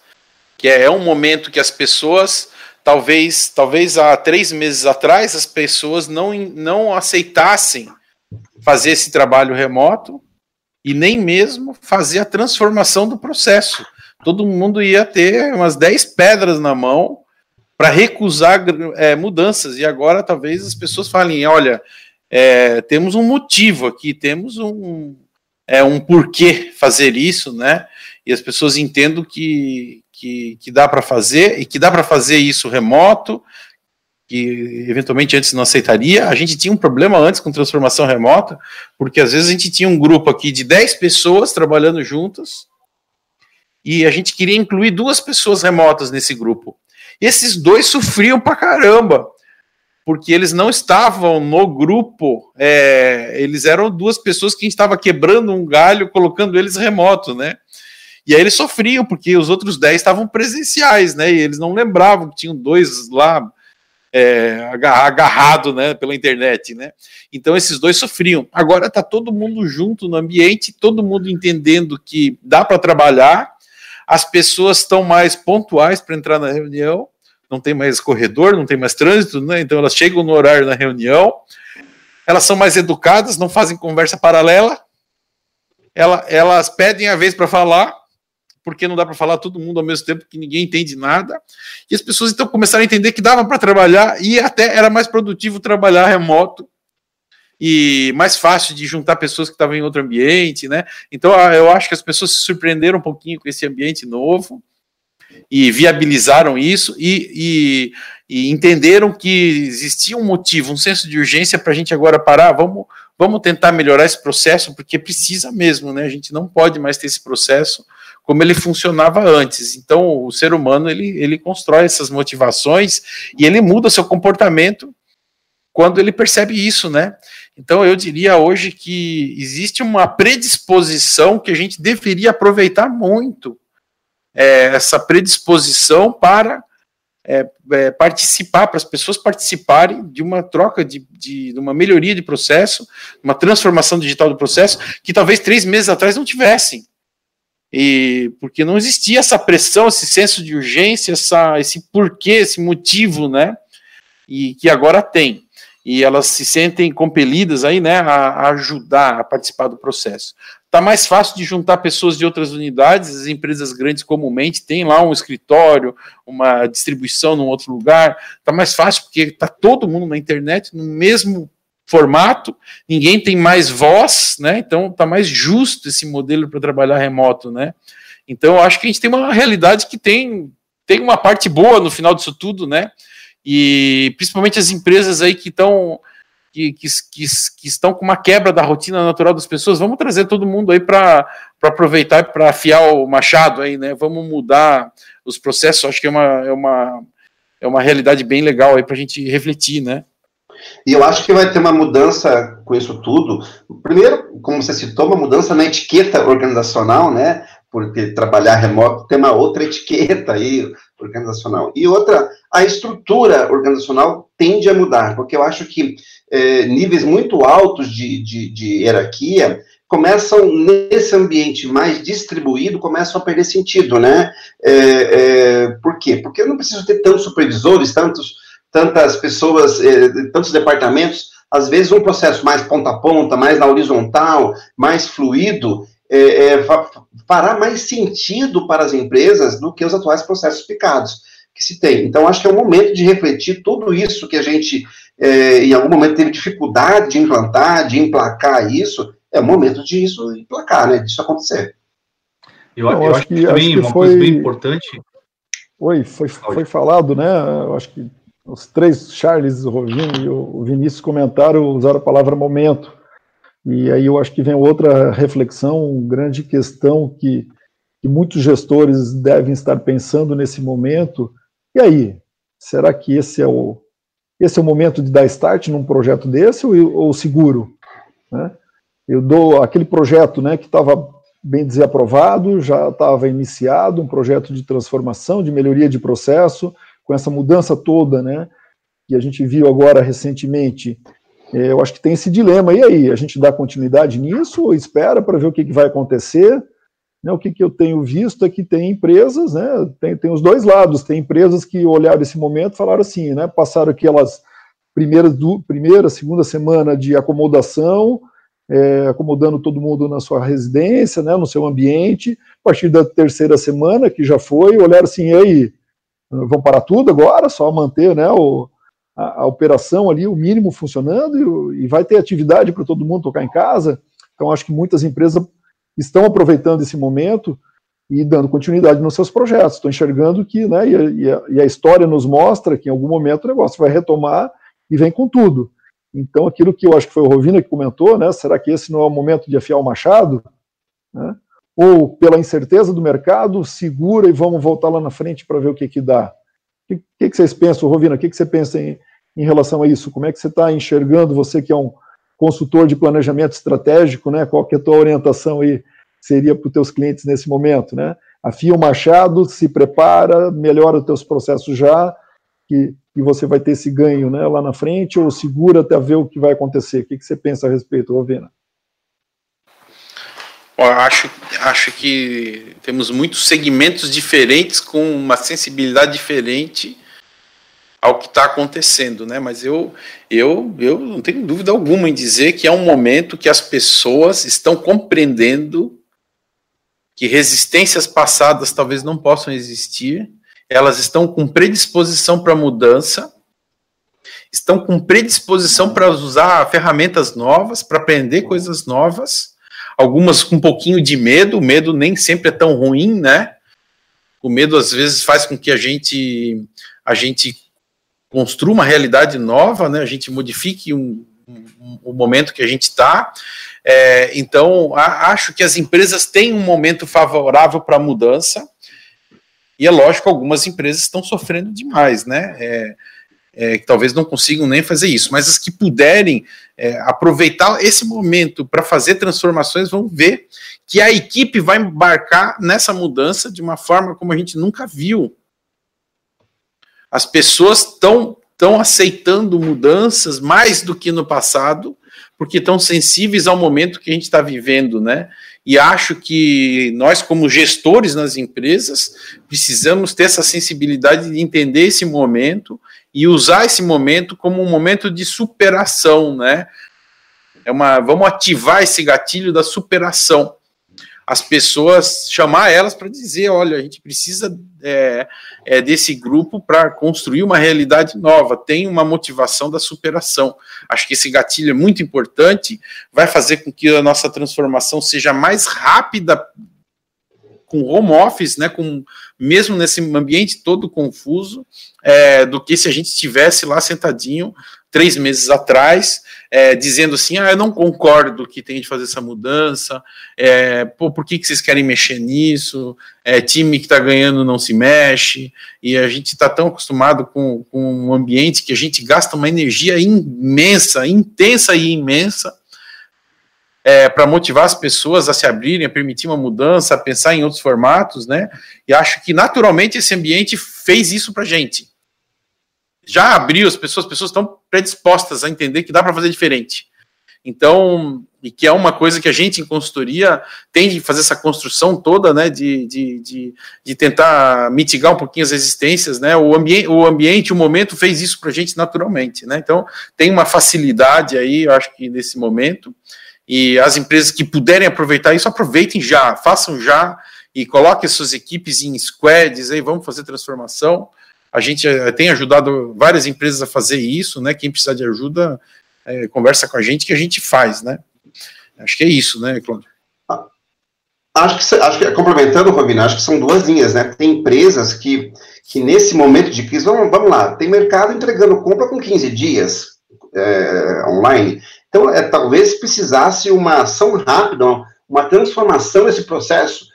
que é, é um momento que as pessoas, talvez, talvez há três meses atrás, as pessoas não, não aceitassem fazer esse trabalho remoto e nem mesmo fazer a transformação do processo. Todo mundo ia ter umas 10 pedras na mão para recusar é, mudanças. E agora talvez as pessoas falem: olha, é, temos um motivo aqui, temos um, é, um porquê fazer isso, né? E as pessoas entendam que, que, que dá para fazer e que dá para fazer isso remoto, que eventualmente antes não aceitaria. A gente tinha um problema antes com transformação remota, porque às vezes a gente tinha um grupo aqui de 10 pessoas trabalhando juntas e a gente queria incluir duas pessoas remotas nesse grupo. E esses dois sofriam pra caramba, porque eles não estavam no grupo, é, eles eram duas pessoas que a gente estava quebrando um galho, colocando eles remoto, né? E aí eles sofriam, porque os outros 10 estavam presenciais, né? E eles não lembravam que tinham dois lá é, agarrado né, pela internet, né? Então esses dois sofriam. Agora está todo mundo junto no ambiente, todo mundo entendendo que dá para trabalhar, as pessoas estão mais pontuais para entrar na reunião, não tem mais corredor, não tem mais trânsito, né? Então elas chegam no horário da reunião, elas são mais educadas, não fazem conversa paralela, elas pedem a vez para falar, porque não dá para falar todo mundo ao mesmo tempo que ninguém entende nada. E as pessoas então começaram a entender que dava para trabalhar e até era mais produtivo trabalhar remoto e mais fácil de juntar pessoas que estavam em outro ambiente, né? Então eu acho que as pessoas se surpreenderam um pouquinho com esse ambiente novo e viabilizaram isso e, e, e entenderam que existia um motivo, um senso de urgência para a gente agora parar, vamos, vamos tentar melhorar esse processo, porque precisa mesmo, né? A gente não pode mais ter esse processo como ele funcionava antes. Então, o ser humano ele, ele constrói essas motivações e ele muda seu comportamento quando ele percebe isso, né? Então, eu diria hoje que existe uma predisposição que a gente deveria aproveitar muito é, essa predisposição para é, é, participar, para as pessoas participarem de uma troca, de, de, de, uma melhoria de processo, uma transformação digital do processo, que talvez três meses atrás não tivessem. E porque não existia essa pressão, esse senso de urgência, essa, esse porquê, esse motivo, né? E que agora tem. E elas se sentem compelidas aí, né, a, a ajudar a participar do processo. Está mais fácil de juntar pessoas de outras unidades, as empresas grandes comumente têm lá um escritório, uma distribuição num outro lugar. Está mais fácil porque está todo mundo na internet, no mesmo formato, ninguém tem mais voz, né? Então está mais justo esse modelo para trabalhar remoto, né? Então acho que a gente tem uma realidade que tem, tem uma parte boa no final disso tudo, né? E principalmente as empresas aí que estão que, que, que, que, estão com uma quebra da rotina natural das pessoas, vamos trazer todo mundo aí para aproveitar para afiar o machado aí, né? Vamos mudar os processos, acho que é uma, é uma, é uma realidade bem legal aí para a gente refletir, né? E eu acho que vai ter uma mudança com isso tudo. Primeiro, como você citou, uma mudança na etiqueta organizacional, né? Porque trabalhar remoto tem uma outra etiqueta aí organizacional. E outra, a estrutura organizacional tende a mudar, porque eu acho que é, níveis muito altos de, de, de hierarquia começam nesse ambiente mais distribuído, começam a perder sentido, né? É, é, por quê? Porque eu não preciso ter tantos supervisores, tantos tantas pessoas, eh, tantos departamentos, às vezes um processo mais ponta a ponta, mais na horizontal, mais fluido, é, é, fará mais sentido para as empresas do que os atuais processos picados que se tem. Então, acho que é o momento de refletir tudo isso que a gente, é, em algum momento, teve dificuldade de implantar, de emplacar isso, é o momento de isso emplacar, né, disso acontecer. Eu, eu, eu acho, que, também acho que uma foi... coisa bem importante... Oi, foi, foi falado, né, eu acho que os três, Charles, o Rovini e o Vinícius comentaram, usaram a palavra momento. E aí eu acho que vem outra reflexão, grande questão que, que muitos gestores devem estar pensando nesse momento. E aí, será que esse é o, esse é o momento de dar start num projeto desse ou, ou seguro? Né? Eu dou aquele projeto né, que estava, bem dizer, aprovado, já estava iniciado, um projeto de transformação, de melhoria de processo, com essa mudança toda, né, que a gente viu agora recentemente, é, eu acho que tem esse dilema. E aí, a gente dá continuidade nisso ou espera para ver o que, que vai acontecer? Né, o que, que eu tenho visto é que tem empresas, né, tem, tem os dois lados, tem empresas que olharam esse momento e falaram assim, né, passaram aquelas primeiras, do, primeira, segunda semana de acomodação, é, acomodando todo mundo na sua residência, né, no seu ambiente, a partir da terceira semana, que já foi, olharam assim, e aí, vão parar tudo agora, só manter né, o, a, a, operação ali, o mínimo funcionando, e, e vai ter atividade para todo mundo tocar em casa. Então, acho que muitas empresas estão aproveitando esse momento e dando continuidade nos seus projetos. Estou enxergando que, né, e, a, e a história nos mostra que em algum momento o negócio vai retomar e vem com tudo. Então, aquilo que eu acho que foi o Rovina que comentou, né, será que esse não é o momento de afiar o machado? Né? Ou pela incerteza do mercado, segura e vamos voltar lá na frente para ver o que, que dá? O que, que, que, vocês pensam, Rovina? O que, que você pensa em, em relação a isso? Como é que você está enxergando, você que é um consultor de planejamento estratégico, né? Qual que é a tua orientação aí seria para os teus clientes nesse momento, né? Afia o machado, se prepara, melhora os teus processos já, que, que você vai ter esse ganho né, lá na frente, ou segura até ver o que vai acontecer. O que, que você pensa a respeito, Acho, acho que temos muitos segmentos diferentes com uma sensibilidade diferente ao que está acontecendo, né? Mas eu, eu, eu não tenho dúvida alguma em dizer que é um momento que as pessoas estão compreendendo que resistências passadas talvez não possam existir, elas estão com predisposição para mudança, estão com predisposição para usar ferramentas novas, para aprender coisas novas, algumas com um pouquinho de medo, o medo nem sempre é tão ruim, né? O medo às vezes faz com que a gente a gente construa uma realidade nova, né? A gente modifique um, um, um momento que a gente está. É, então, a, acho que as empresas têm um momento favorável para a mudança. E é lógico, algumas empresas estão sofrendo demais, né? É, é, que talvez não consigam nem fazer isso, mas as que puderem é, aproveitar esse momento para fazer transformações vão ver que a equipe vai embarcar nessa mudança de uma forma como a gente nunca viu. As pessoas estão estão aceitando mudanças mais do que no passado, porque estão sensíveis ao momento que a gente está vivendo, né? E acho que nós, como gestores nas empresas, precisamos ter essa sensibilidade de entender esse momento e usar esse momento como um momento de superação, né? É uma, vamos ativar esse gatilho da superação as pessoas, chamar elas para dizer: olha, a gente precisa é, é, desse grupo para construir uma realidade nova, tem uma motivação da superação. Acho que esse gatilho é muito importante, vai fazer com que a nossa transformação seja mais rápida com home office, né, com, mesmo nesse ambiente todo confuso, é, do que se a gente estivesse lá sentadinho três meses atrás, é, dizendo assim, ah, eu não concordo que tem de fazer essa mudança, é, pô, por que, que vocês querem mexer nisso? É, time que está ganhando não se mexe, e a gente está tão acostumado com, com um ambiente que a gente gasta uma energia imensa, intensa e imensa, é, para motivar as pessoas a se abrirem, a permitir uma mudança, a pensar em outros formatos, né? E acho que naturalmente esse ambiente fez isso para gente. Já abriu as pessoas, as pessoas estão predispostas a entender que dá para fazer diferente. Então, e que é uma coisa que a gente em consultoria tem de fazer essa construção toda, né, de, de, de, de tentar mitigar um pouquinho as resistências, né, o, ambi o ambiente, o momento fez isso para a gente naturalmente, né, então tem uma facilidade aí, eu acho que nesse momento, e as empresas que puderem aproveitar isso, aproveitem já, façam já, e coloquem suas equipes em squads, aí vamos fazer transformação, a gente eh, tem ajudado várias empresas a fazer isso, né? Quem precisar de ajuda, é, conversa com a gente que a gente faz, né? Acho que é isso, né, Cláudio? Acho que, acho que, complementando, Robina, acho que são duas linhas, né? Tem empresas que, que nesse momento de crise, vamos, vamos lá, tem mercado entregando compra com 15 dias é, online. Então, é, talvez precisasse uma ação rápida, uma transformação nesse processo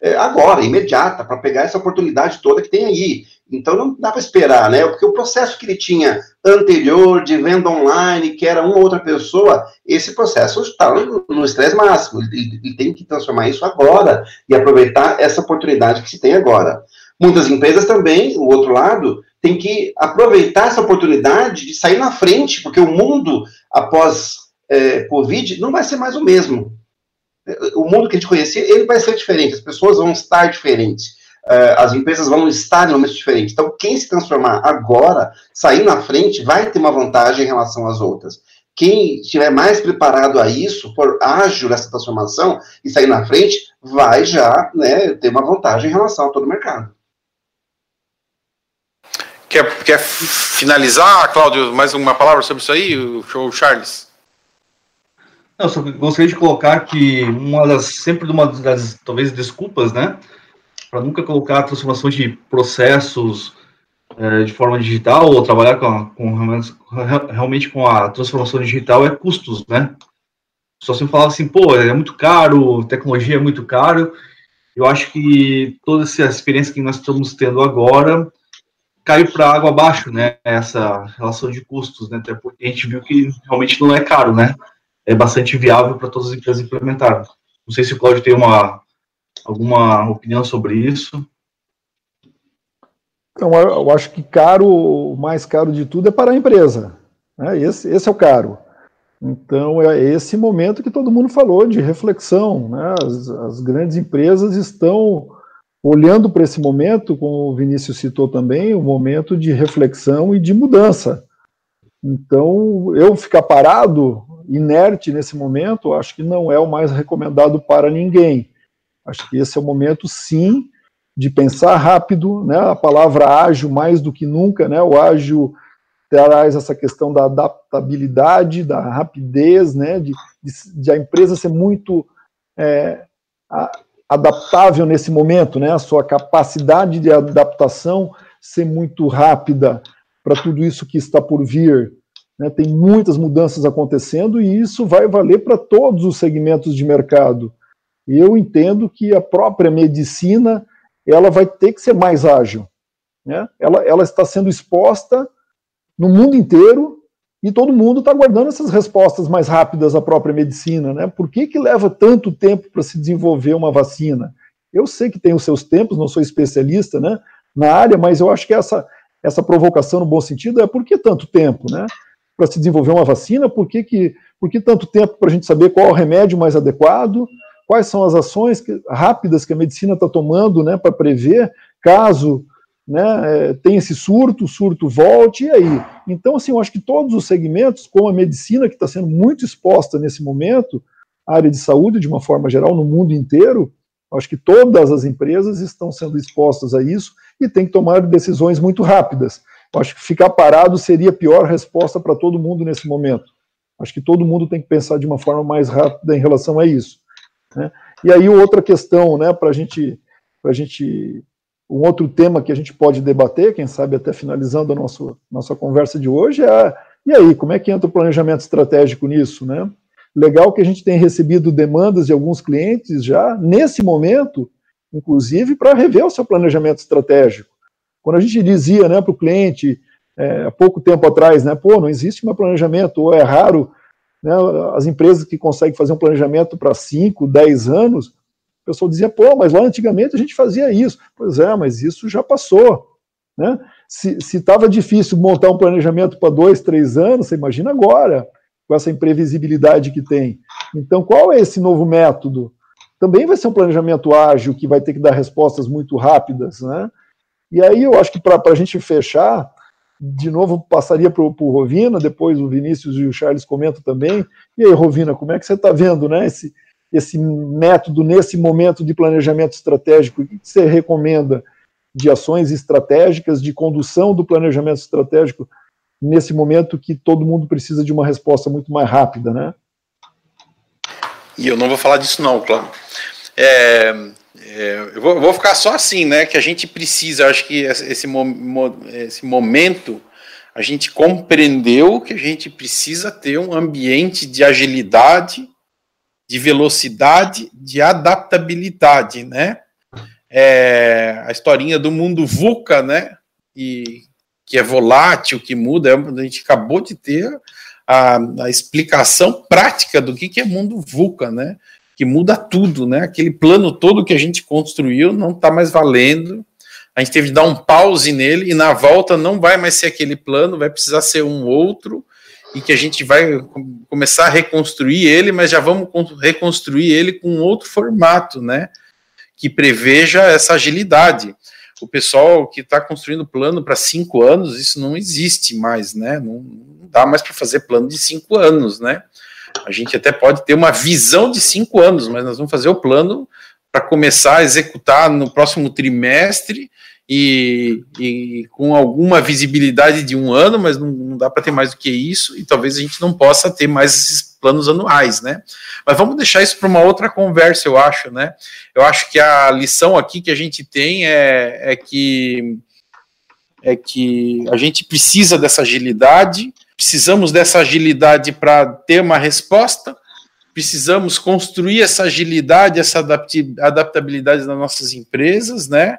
é, agora, imediata, para pegar essa oportunidade toda que tem aí. Então não dá para esperar, né? Porque o processo que ele tinha anterior de venda online, que era uma outra pessoa, esse processo está no estresse máximo. Ele, ele, tem que transformar isso agora e aproveitar essa oportunidade que se tem agora. Muitas empresas também, o outro lado, tem que aproveitar essa oportunidade de sair na frente, porque o mundo após é, Covid não vai ser mais o mesmo. O mundo que a gente conhecia, ele vai ser diferente, as pessoas vão estar diferentes. Uh, as empresas vão estar em momentos diferentes. Então, quem se transformar agora, sair na frente, vai ter uma vantagem em relação às outras. Quem estiver mais preparado a isso, for ágil nessa transformação e sair na frente, vai já né, ter uma vantagem em relação a todo o mercado. Quer, quer finalizar, Cláudio, mais uma palavra sobre isso aí, o Charles? Não, só gostaria de colocar que uma das, sempre uma das, talvez, desculpas, né, para nunca colocar a transformação de processos é, de forma digital ou trabalhar com, com, realmente com a transformação digital é custos, né? Só se falar assim, pô, é muito caro, tecnologia é muito caro. Eu acho que toda essa experiência que nós estamos tendo agora caiu para água abaixo, né? Essa relação de custos, né? Até porque a gente viu que realmente não é caro, né? É bastante viável para todas as empresas implementar. Não sei se o Cláudio tem uma, alguma opinião sobre isso. Então, eu acho que caro, o mais caro de tudo é para a empresa. Né? Esse, esse é o caro. Então, é esse momento que todo mundo falou de reflexão. Né? As, as grandes empresas estão olhando para esse momento, como o Vinícius citou também, um momento de reflexão e de mudança. Então, eu ficar parado, inerte nesse momento, acho que não é o mais recomendado para ninguém. Acho que esse é o momento, sim, de pensar rápido, né? A palavra ágil mais do que nunca, né? O ágil traz essa questão da adaptabilidade, da rapidez, né? De, de, de a empresa ser muito é, a, adaptável nesse momento, né? A sua capacidade de adaptação ser muito rápida para tudo isso que está por vir. Né? Tem muitas mudanças acontecendo e isso vai valer para todos os segmentos de mercado. Eu entendo que a própria medicina ela vai ter que ser mais ágil. Né? Ela, ela está sendo exposta no mundo inteiro e todo mundo está aguardando essas respostas mais rápidas à própria medicina. Né? Por que, que leva tanto tempo para se desenvolver uma vacina? Eu sei que tem os seus tempos, não sou especialista né, na área, mas eu acho que essa, essa provocação, no bom sentido, é por que tanto tempo né, para se desenvolver uma vacina? Por que, que, por que tanto tempo para a gente saber qual é o remédio mais adequado? quais são as ações que, rápidas que a medicina está tomando né, para prever caso né, é, tenha esse surto, o surto volte, e aí? Então, assim, eu acho que todos os segmentos, como a medicina, que está sendo muito exposta nesse momento, a área de saúde, de uma forma geral, no mundo inteiro, acho que todas as empresas estão sendo expostas a isso e tem que tomar decisões muito rápidas. Eu acho que ficar parado seria a pior resposta para todo mundo nesse momento. Acho que todo mundo tem que pensar de uma forma mais rápida em relação a isso. Né? E aí outra questão, né, para gente, a gente, um outro tema que a gente pode debater, quem sabe até finalizando a nosso, nossa conversa de hoje, é e aí, como é que entra o planejamento estratégico nisso, né? Legal que a gente tem recebido demandas de alguns clientes já, nesse momento, inclusive, para rever o seu planejamento estratégico. Quando a gente dizia né, para o cliente, é, há pouco tempo atrás, né, pô, não existe meu planejamento, ou é raro né, as empresas que conseguem fazer um planejamento para 5, 10 anos, o pessoal dizia, pô, mas lá antigamente a gente fazia isso. Pois é, mas isso já passou. Né? Se estava difícil montar um planejamento para dois, três anos, você imagina agora, com essa imprevisibilidade que tem. Então, qual é esse novo método? Também vai ser um planejamento ágil, que vai ter que dar respostas muito rápidas. Né? E aí eu acho que para a gente fechar, de novo passaria para o Rovina, depois o Vinícius e o Charles comentam também. E aí, Rovina, como é que você está vendo né, esse, esse método nesse momento de planejamento estratégico? O que você recomenda de ações estratégicas, de condução do planejamento estratégico nesse momento que todo mundo precisa de uma resposta muito mais rápida, né? E eu não vou falar disso não, claro. É, é, eu, vou, vou, ficar só assim, né? Que a gente precisa, acho que esse, esse momento a gente compreendeu que a gente precisa ter um ambiente de agilidade, de velocidade, de adaptabilidade, né? É, a historinha do mundo VUCA, né? E que é volátil, que muda, é, a gente acabou de ter a, a explicação prática do que, que é mundo VUCA, né? que muda tudo, né? Aquele plano todo que a gente construiu não está mais valendo. A gente teve de dar um pause nele e na volta não vai mais ser aquele plano, vai precisar ser um outro e que a gente vai começar a reconstruir ele, mas já vamos reconstruir ele com outro formato, né? Que preveja essa agilidade. O pessoal que está construindo plano para cinco anos, isso não existe mais, né? Não, não dá mais para fazer plano de cinco anos, né? A gente até pode ter uma visão de cinco anos, mas nós vamos fazer o plano para começar a executar no próximo trimestre e, e, com alguma visibilidade de um ano, mas não, não dá para ter mais do que isso, e talvez a gente não possa ter mais esses planos anuais, né? Mas vamos deixar isso para uma outra conversa, eu acho, né? Eu acho que a lição aqui que a gente tem é, é que é que a gente precisa dessa agilidade, precisamos dessa agilidade para ter uma resposta, precisamos construir essa agilidade, essa adaptabilidade nas nossas empresas, né?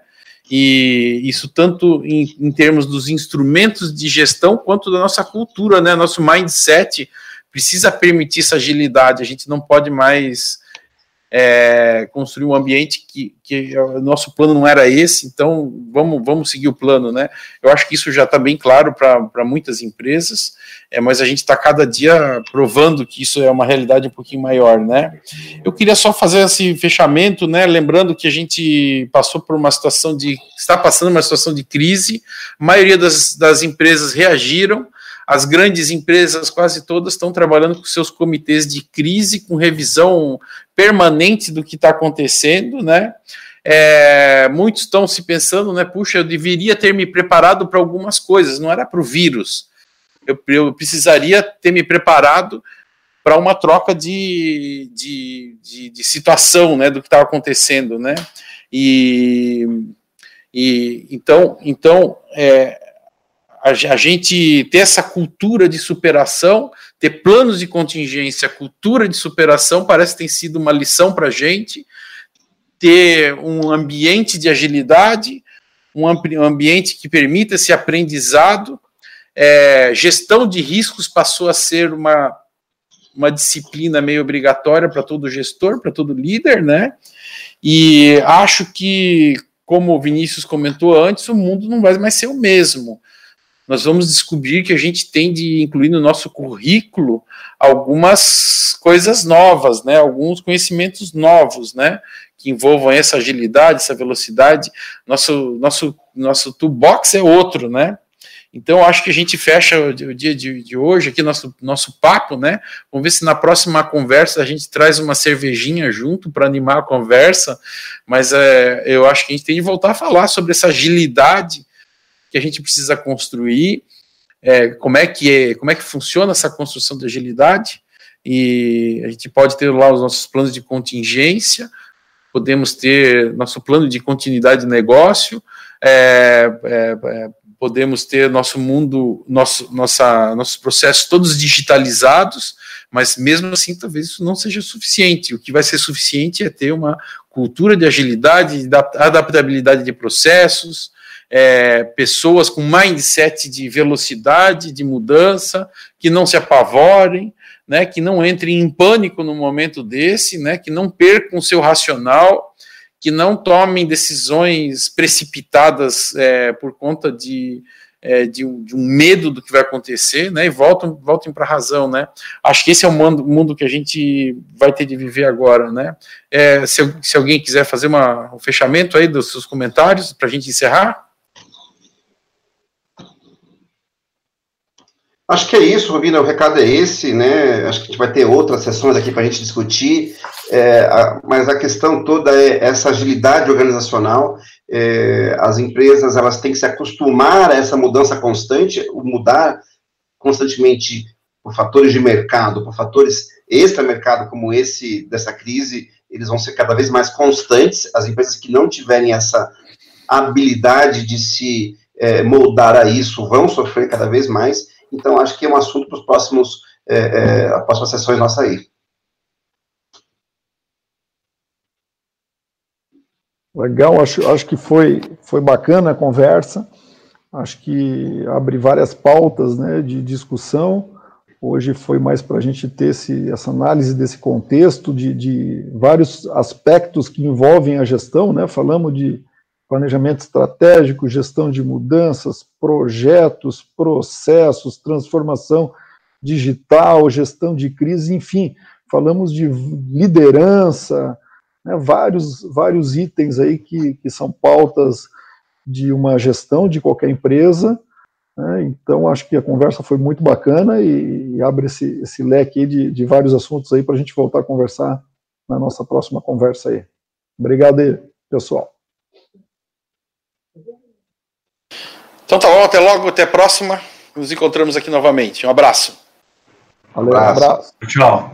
E isso tanto em, em, termos dos instrumentos de gestão quanto da nossa cultura, né? Nosso mindset precisa permitir essa agilidade. A gente não pode mais é, construir um ambiente que, que o nosso plano não era esse, então vamos, vamos seguir o plano, né? Eu acho que isso já está bem claro para muitas empresas, é, mas a gente está cada dia provando que isso é uma realidade um pouquinho maior, né? Eu queria só fazer esse fechamento, né? Lembrando que a gente passou por uma situação de. está passando uma situação de crise, a maioria das, das empresas reagiram. As grandes empresas, quase todas, estão trabalhando com seus comitês de crise, com revisão permanente do que está acontecendo, né? É, muitos estão se pensando, né? Puxa, eu deveria ter me preparado para algumas coisas, não era para o vírus. Eu, eu, precisaria ter me preparado para uma troca de, de, de, de, situação, né? Do que estava acontecendo, né? E, e então, então é, a, gente ter essa cultura de superação, ter planos de contingência, cultura de superação, parece que tem sido uma lição para a gente, ter um ambiente de agilidade, um ambiente que permita esse aprendizado, é, gestão de riscos passou a ser uma, uma disciplina meio obrigatória para todo gestor, para todo líder, né? E acho que, como o Vinícius comentou antes, o mundo não vai mais ser o mesmo nós vamos descobrir que a gente tem de incluir no nosso currículo algumas coisas novas, né? Alguns conhecimentos novos, né? Que envolvam essa agilidade, essa velocidade. Nosso nosso nosso toolbox é outro, né? Então, acho que a gente fecha o dia de, de, hoje aqui, nosso, nosso papo, né? Vamos ver se na próxima conversa a gente traz uma cervejinha junto para animar a conversa, mas é, eu acho que a gente tem de voltar a falar sobre essa agilidade que a gente precisa construir, é, como, é que é, como é que funciona essa construção de agilidade, e a gente pode ter lá os nossos planos de contingência, podemos ter nosso plano de continuidade de negócio, é, é, é podemos ter nosso mundo, nosso, nossa, nossos processos todos digitalizados, mas mesmo assim talvez isso não seja suficiente. O que vai ser suficiente é ter uma cultura de agilidade, de adaptabilidade de processos, é, pessoas com mindset de velocidade, de mudança, que não se apavorem, né, que não entrem em pânico no momento desse, né, que não percam o seu racional, que não tomem decisões precipitadas é, por conta de, é, de, um, de, um, medo do que vai acontecer, né, e voltam, voltem para a razão, né. Acho que esse é o mundo, mundo, que a gente vai ter de viver agora, né. É, se, se, alguém quiser fazer uma, um fechamento aí dos seus comentários para a gente encerrar. Acho que é isso, Rubina, o recado é esse, né? Acho que a gente vai ter outras sessões aqui para a gente discutir, é, a, mas a questão toda é essa agilidade organizacional. É, as empresas elas têm que se acostumar a essa mudança constante, mudar constantemente por fatores de mercado, por fatores extra-mercado como esse dessa crise, eles vão ser cada vez mais constantes. As empresas que não tiverem essa habilidade de se é, moldar a isso vão sofrer cada vez mais. Então, acho que é um assunto para os próximos, é, é, as próximas sessões nossa aí. Legal, acho, acho que foi, foi bacana a conversa, acho que abre várias pautas né, de discussão. Hoje foi mais para a gente ter esse, essa análise desse contexto, de, de, vários aspectos que envolvem a gestão, né? Falamos de planejamento estratégico, gestão de mudanças, projetos, processos, transformação digital, gestão de crise, enfim, falamos de liderança, né, vários, vários itens aí que, que são pautas de uma gestão de qualquer empresa. Né, então, acho que a conversa foi muito bacana e, e abre esse, esse leque de, de vários assuntos aí para a gente voltar a conversar na nossa próxima conversa aí. Obrigado aí, pessoal. Então tá bom, até logo, até a próxima. Nos encontramos aqui novamente. Um abraço. Valeu, um abraço. Tchau.